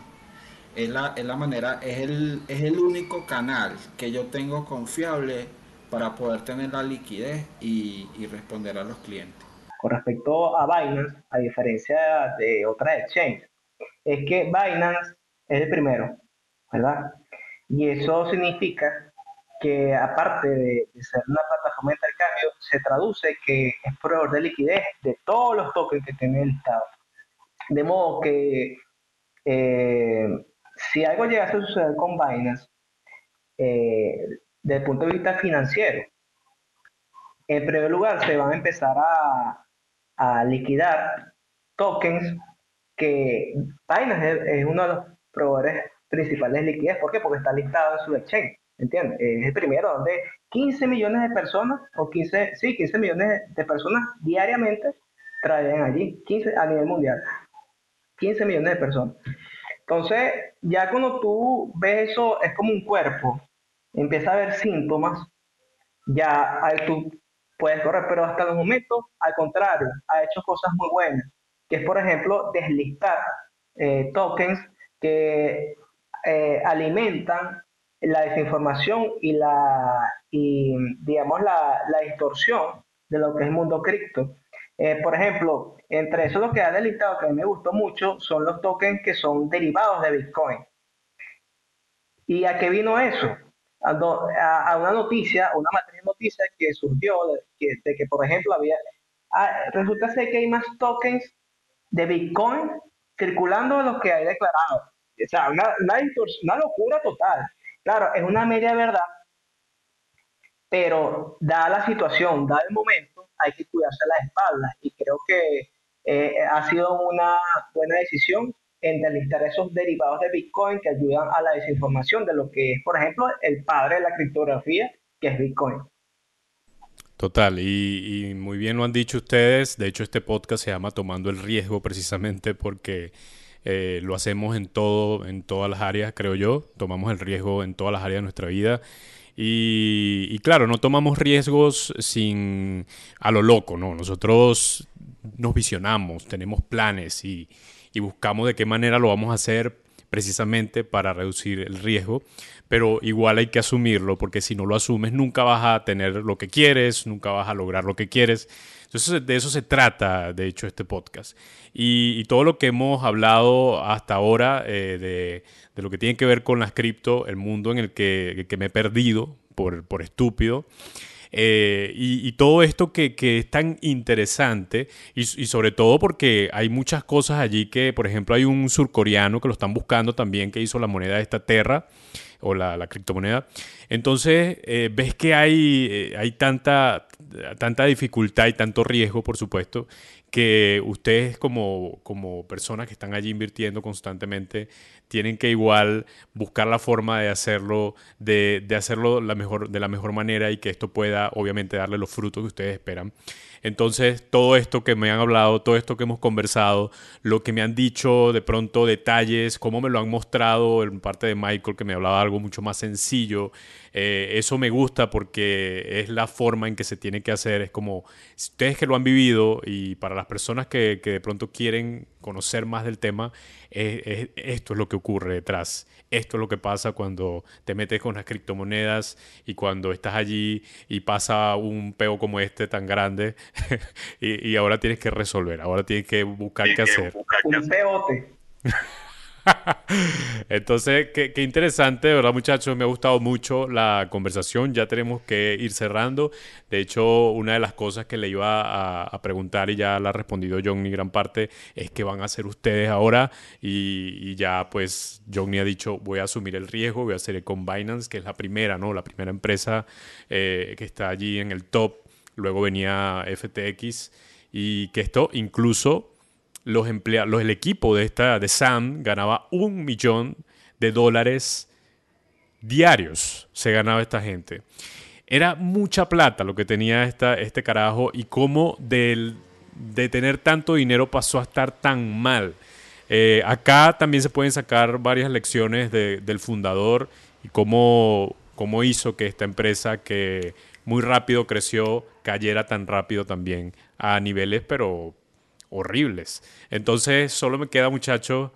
Es la, es la manera, es el, es el único canal que yo tengo confiable para poder tener la liquidez y responder a los clientes. Con respecto a Binance, a diferencia de otras exchanges, es que Binance es el primero, ¿verdad? Y eso significa que aparte de, ser una plataforma de intercambio, se traduce que es proveedor de liquidez de todos los tokens que tiene el Estado. De modo que eh, si algo llegase a suceder con Binance, eh, desde el punto de vista financiero, en primer lugar se van a empezar a, a liquidar tokens que Binance es, uno de los proveedores principales de liquidez. ¿Por qué? Porque está listado en su exchange. ¿entiendes? Es el primero donde 15 millones de personas, o 15, sí, 15 millones de personas diariamente traen allí, 15 a nivel mundial. 15 millones de personas. Entonces, ya cuando tú ves eso, es como un cuerpo, empieza a haber síntomas, ya tú puedes correr, pero hasta el momento, al contrario, ha hecho cosas muy buenas, que es, por ejemplo, deslistar eh, tokens que eh, alimentan la desinformación y la, y, digamos, la, la distorsión de lo que es el mundo cripto. Eh, por ejemplo, entre eso lo que ha delitado, que a mí me gustó mucho, son los tokens que son derivados de Bitcoin. ¿Y a qué vino eso? A, una noticia, una materia de noticia que surgió de que, por ejemplo, había. Ah, resulta ser que hay más tokens de Bitcoin circulando de los que hay declarados. O sea, una, una locura total. Claro, es una media verdad, pero dada la situación, dada el momento, hay que cuidarse la espalda y creo que eh, ha sido una buena decisión enlistar esos derivados de Bitcoin que ayudan a la desinformación de lo que es, por ejemplo, el padre de la criptografía, que es Bitcoin. Total, y, muy bien lo han dicho ustedes. De hecho, este podcast se llama Tomando el Riesgo precisamente porque eh, lo hacemos en todo, en todas las áreas, creo yo. Tomamos el riesgo en todas las áreas de nuestra vida. Y, claro, no tomamos riesgos sin a lo loco, ¿no? Nosotros nos visionamos, tenemos planes y, y buscamos de qué manera lo vamos a hacer precisamente para reducir el riesgo, pero igual hay que asumirlo porque si no lo asumes nunca vas a tener lo que quieres, nunca vas a lograr lo que quieres. Entonces de eso se trata, de hecho, este podcast. Y, todo lo que hemos hablado hasta ahora eh, de, lo que tiene que ver con las cripto, el mundo en el que, me he perdido por estúpido, eh, y, todo esto que, es tan interesante y, sobre todo porque hay muchas cosas allí que, por ejemplo, hay un surcoreano que lo están buscando también que hizo la moneda de esta Terra o la, criptomoneda. Entonces, eh, ves que hay, eh, hay tanta, tanta dificultad y tanto riesgo, por supuesto, que ustedes como, como personas que están allí invirtiendo constantemente tienen que igual buscar la forma de hacerlo, de, de, hacerlo la mejor, de la mejor manera y que esto pueda obviamente darle los frutos que ustedes esperan. Entonces, todo esto que me han hablado, todo esto que hemos conversado, lo que me han dicho de pronto, detalles, cómo me lo han mostrado en parte de Michael, que me hablaba algo mucho más sencillo, eh, eso me gusta porque es la forma en que se tiene que hacer. Es como, ustedes que lo han vivido y para las personas que, que de pronto quieren conocer más del tema, esto es lo que ocurre detrás. Esto es lo que pasa cuando te metes con las criptomonedas y cuando estás allí y pasa un peo como este tan grande y, ahora tienes que resolver, ahora tienes que buscar qué hacer. Un peote. Entonces, qué, interesante, ¿verdad, muchachos? Me ha gustado mucho la conversación. Ya tenemos que ir cerrando. De hecho, una de las cosas que le iba a, preguntar y ya la ha respondido Johnny gran parte es que van a hacer ustedes ahora. Y, ya, pues, Johnny ha dicho: Voy a asumir el riesgo, voy a hacer con Binance, que es la primera, ¿no? La primera empresa eh, que está allí en el top. Luego venía FTX. Y que esto incluso los empleados, el equipo de, esta, de Sam ganaba un millón de dólares diarios, se ganaba esta gente. Era mucha plata lo que tenía esta, este carajo y cómo de tener tanto dinero pasó a estar tan mal. Eh, acá también se pueden sacar varias lecciones del fundador y cómo, cómo hizo que esta empresa que muy rápido creció cayera tan rápido también a niveles, pero horribles. Entonces, solo me queda, muchachos,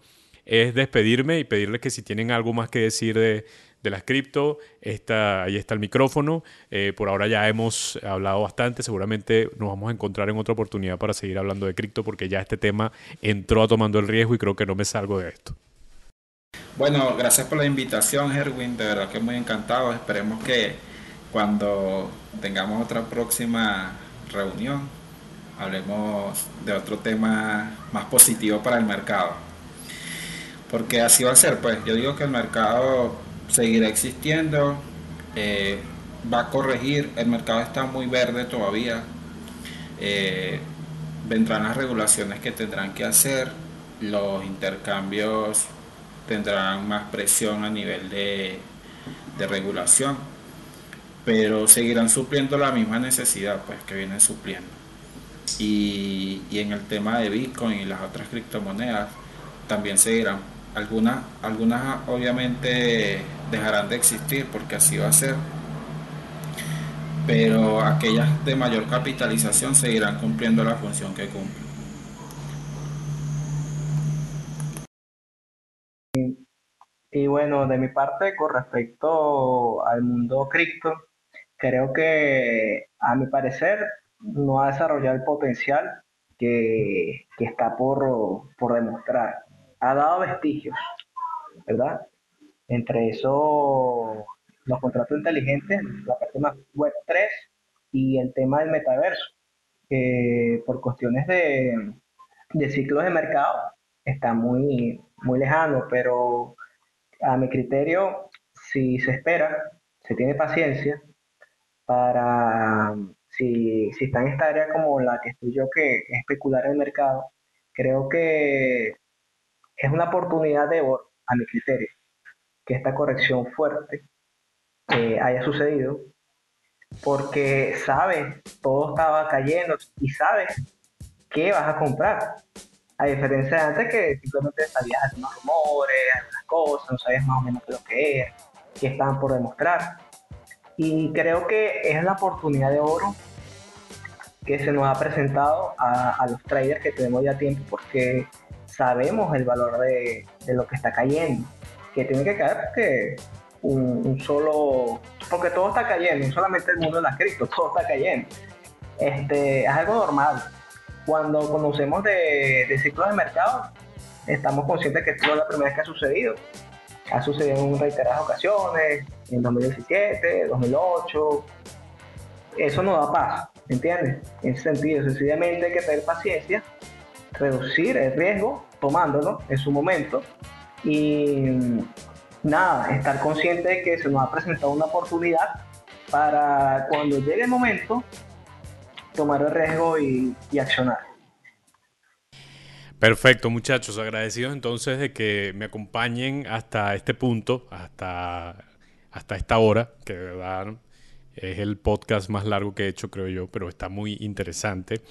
es despedirme y pedirles que si tienen algo más que decir de, de las cripto, está, ahí está el micrófono. Eh, por ahora ya hemos hablado bastante, seguramente nos vamos a encontrar en otra oportunidad para seguir hablando de cripto porque ya este tema entró a tomando el riesgo y creo que no me salgo de esto. Bueno, gracias por la invitación, Erwin, de verdad que muy encantado. Esperemos que cuando tengamos otra próxima reunión hablemos de otro tema más positivo para el mercado. Porque así va a ser, pues yo digo que el mercado seguirá existiendo, eh, va a corregir, el mercado está muy verde todavía, eh, vendrán las regulaciones que tendrán que hacer, los intercambios tendrán más presión a nivel de, de regulación, pero seguirán supliendo la misma necesidad pues que vienen supliendo. Y, en el tema de Bitcoin y las otras criptomonedas también seguirán. Algunas, algunas obviamente dejarán de existir porque así va a ser. Pero aquellas de mayor capitalización seguirán cumpliendo la función que cumplen. Y bueno, de mi parte, con respecto al mundo cripto, creo que a mi parecer no ha desarrollado el potencial que, está por, por demostrar. Ha dado vestigios, ¿verdad? Entre eso, los contratos inteligentes, la parte más web 3 y el tema del metaverso, que por cuestiones de, de ciclos de mercado está muy, muy lejano, pero a mi criterio, si se espera, se tiene paciencia para, si, si está en esta área como la que estoy yo, que es especular el mercado, creo que es una oportunidad de oro, a mi criterio, que esta corrección fuerte eh, haya sucedido, porque sabes, todo estaba cayendo y sabes qué vas a comprar. A diferencia de antes que simplemente sabías algunos rumores, algunas cosas, no sabías más o menos lo que era, qué estaban por demostrar. Y creo que es la oportunidad de oro que se nos ha presentado a, los traders que tenemos ya tiempo porque sabemos el valor de, lo que está cayendo. Que tiene que caer porque un, solo. Porque todo está cayendo, no solamente el mundo de las cripto, todo está cayendo. Este, es algo normal cuando conocemos de, de ciclos de mercado, estamos conscientes que esto es la primera vez que ha sucedido. Ha sucedido en reiteradas ocasiones, en 2017, 2008. Eso no da paz, ¿entiendes? En ese sentido, sencillamente hay que tener paciencia, reducir el riesgo tomándolo en su momento y nada, estar consciente de que se nos ha presentado una oportunidad para cuando llegue el momento tomar el riesgo y, accionar. Perfecto, muchachos. Agradecidos entonces de que me acompañen hasta este punto, hasta, hasta esta hora, que de verdad es el podcast más largo que he hecho, creo yo, pero está muy interesante.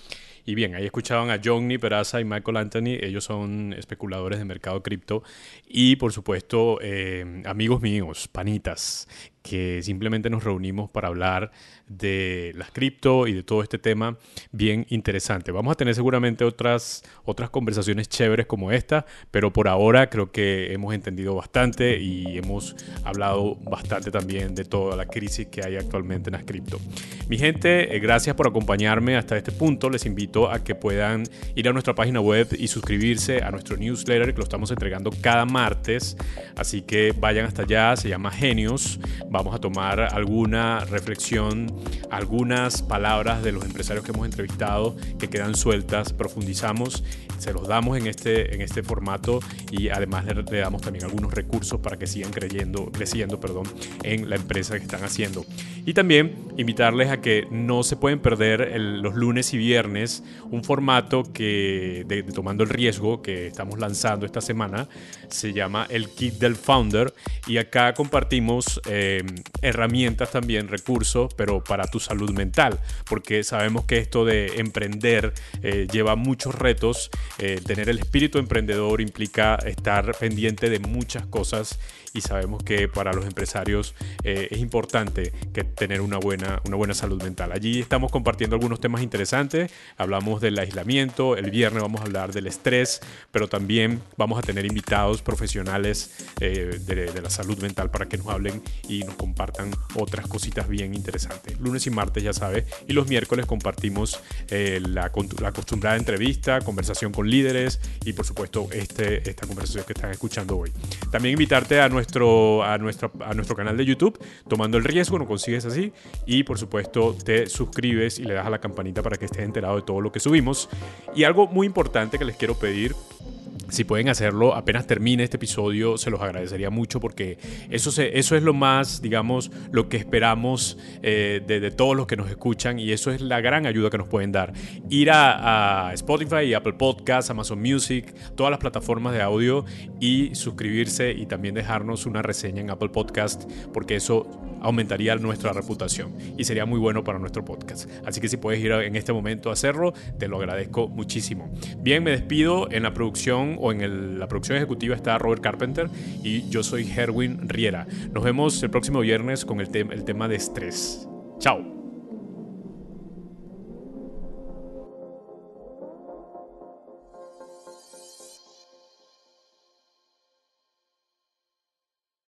Y bien, ahí escuchaban a Johnny Peraza y Michael Anthony, ellos son especuladores de mercado cripto y por supuesto eh, amigos míos, panitas, que simplemente nos reunimos para hablar de las cripto y de todo este tema bien interesante. Vamos a tener seguramente otras, otras conversaciones chéveres como esta, pero por ahora creo que hemos entendido bastante y hemos hablado bastante también de toda la crisis que hay actualmente en las cripto. Mi gente, eh, gracias por acompañarme hasta este punto. Les invito a que puedan ir a nuestra página web y suscribirse a nuestro newsletter que lo estamos entregando cada martes. Así que vayan hasta allá, se llama Genios. Vamos a tomar alguna reflexión algunas palabras de los empresarios que hemos entrevistado que quedan sueltas, profundizamos, se los damos en este, en este formato y además le, damos también algunos recursos para que sigan creyendo, creciendo perdón, en la empresa que están haciendo. Y también invitarles a que no se pueden perder los lunes y viernes un formato que de, Tomando el Riesgo que estamos lanzando esta semana, se llama el Kit del Founder y acá compartimos eh, herramientas también, recursos, pero para tu salud mental, porque sabemos que esto de emprender eh, lleva muchos retos, eh, tener el espíritu emprendedor implica estar pendiente de muchas cosas y sabemos que para los empresarios eh, es importante que tener una buena, una buena salud mental. Allí estamos compartiendo algunos temas interesantes, hablamos del aislamiento, el viernes vamos a hablar del estrés, pero también vamos a tener invitados profesionales de, de, la salud mental para que nos hablen y nos compartan otras cositas bien interesantes lunes y martes, ya sabes. Y los miércoles compartimos eh, la, la, acostumbrada entrevista, conversación con líderes y por supuesto este, esta conversación que están escuchando hoy. También invitarte a nuestro, a, nuestro, a nuestro canal de YouTube, Tomando el Riesgo, no consigues así. Y por supuesto te suscribes y le das a la campanita para que estés enterado de todo lo que subimos. Y algo muy importante que les quiero pedir si pueden hacerlo apenas termine este episodio, se los agradecería mucho porque eso, es lo más, digamos, lo que esperamos eh, de, todos los que nos escuchan y eso es la gran ayuda que nos pueden dar. Ir a, Spotify, Apple Podcasts, Amazon Music, todas las plataformas de audio y suscribirse y también dejarnos una reseña en Apple Podcast porque eso aumentaría nuestra reputación y sería muy bueno para nuestro podcast. Así que si puedes ir en este momento a hacerlo, te lo agradezco muchísimo. Bien, me despido en la producción o en la producción ejecutiva está Robert Carpenter y yo soy Herwin Riera. Nos vemos el próximo viernes con el, el tema de estrés. Chao.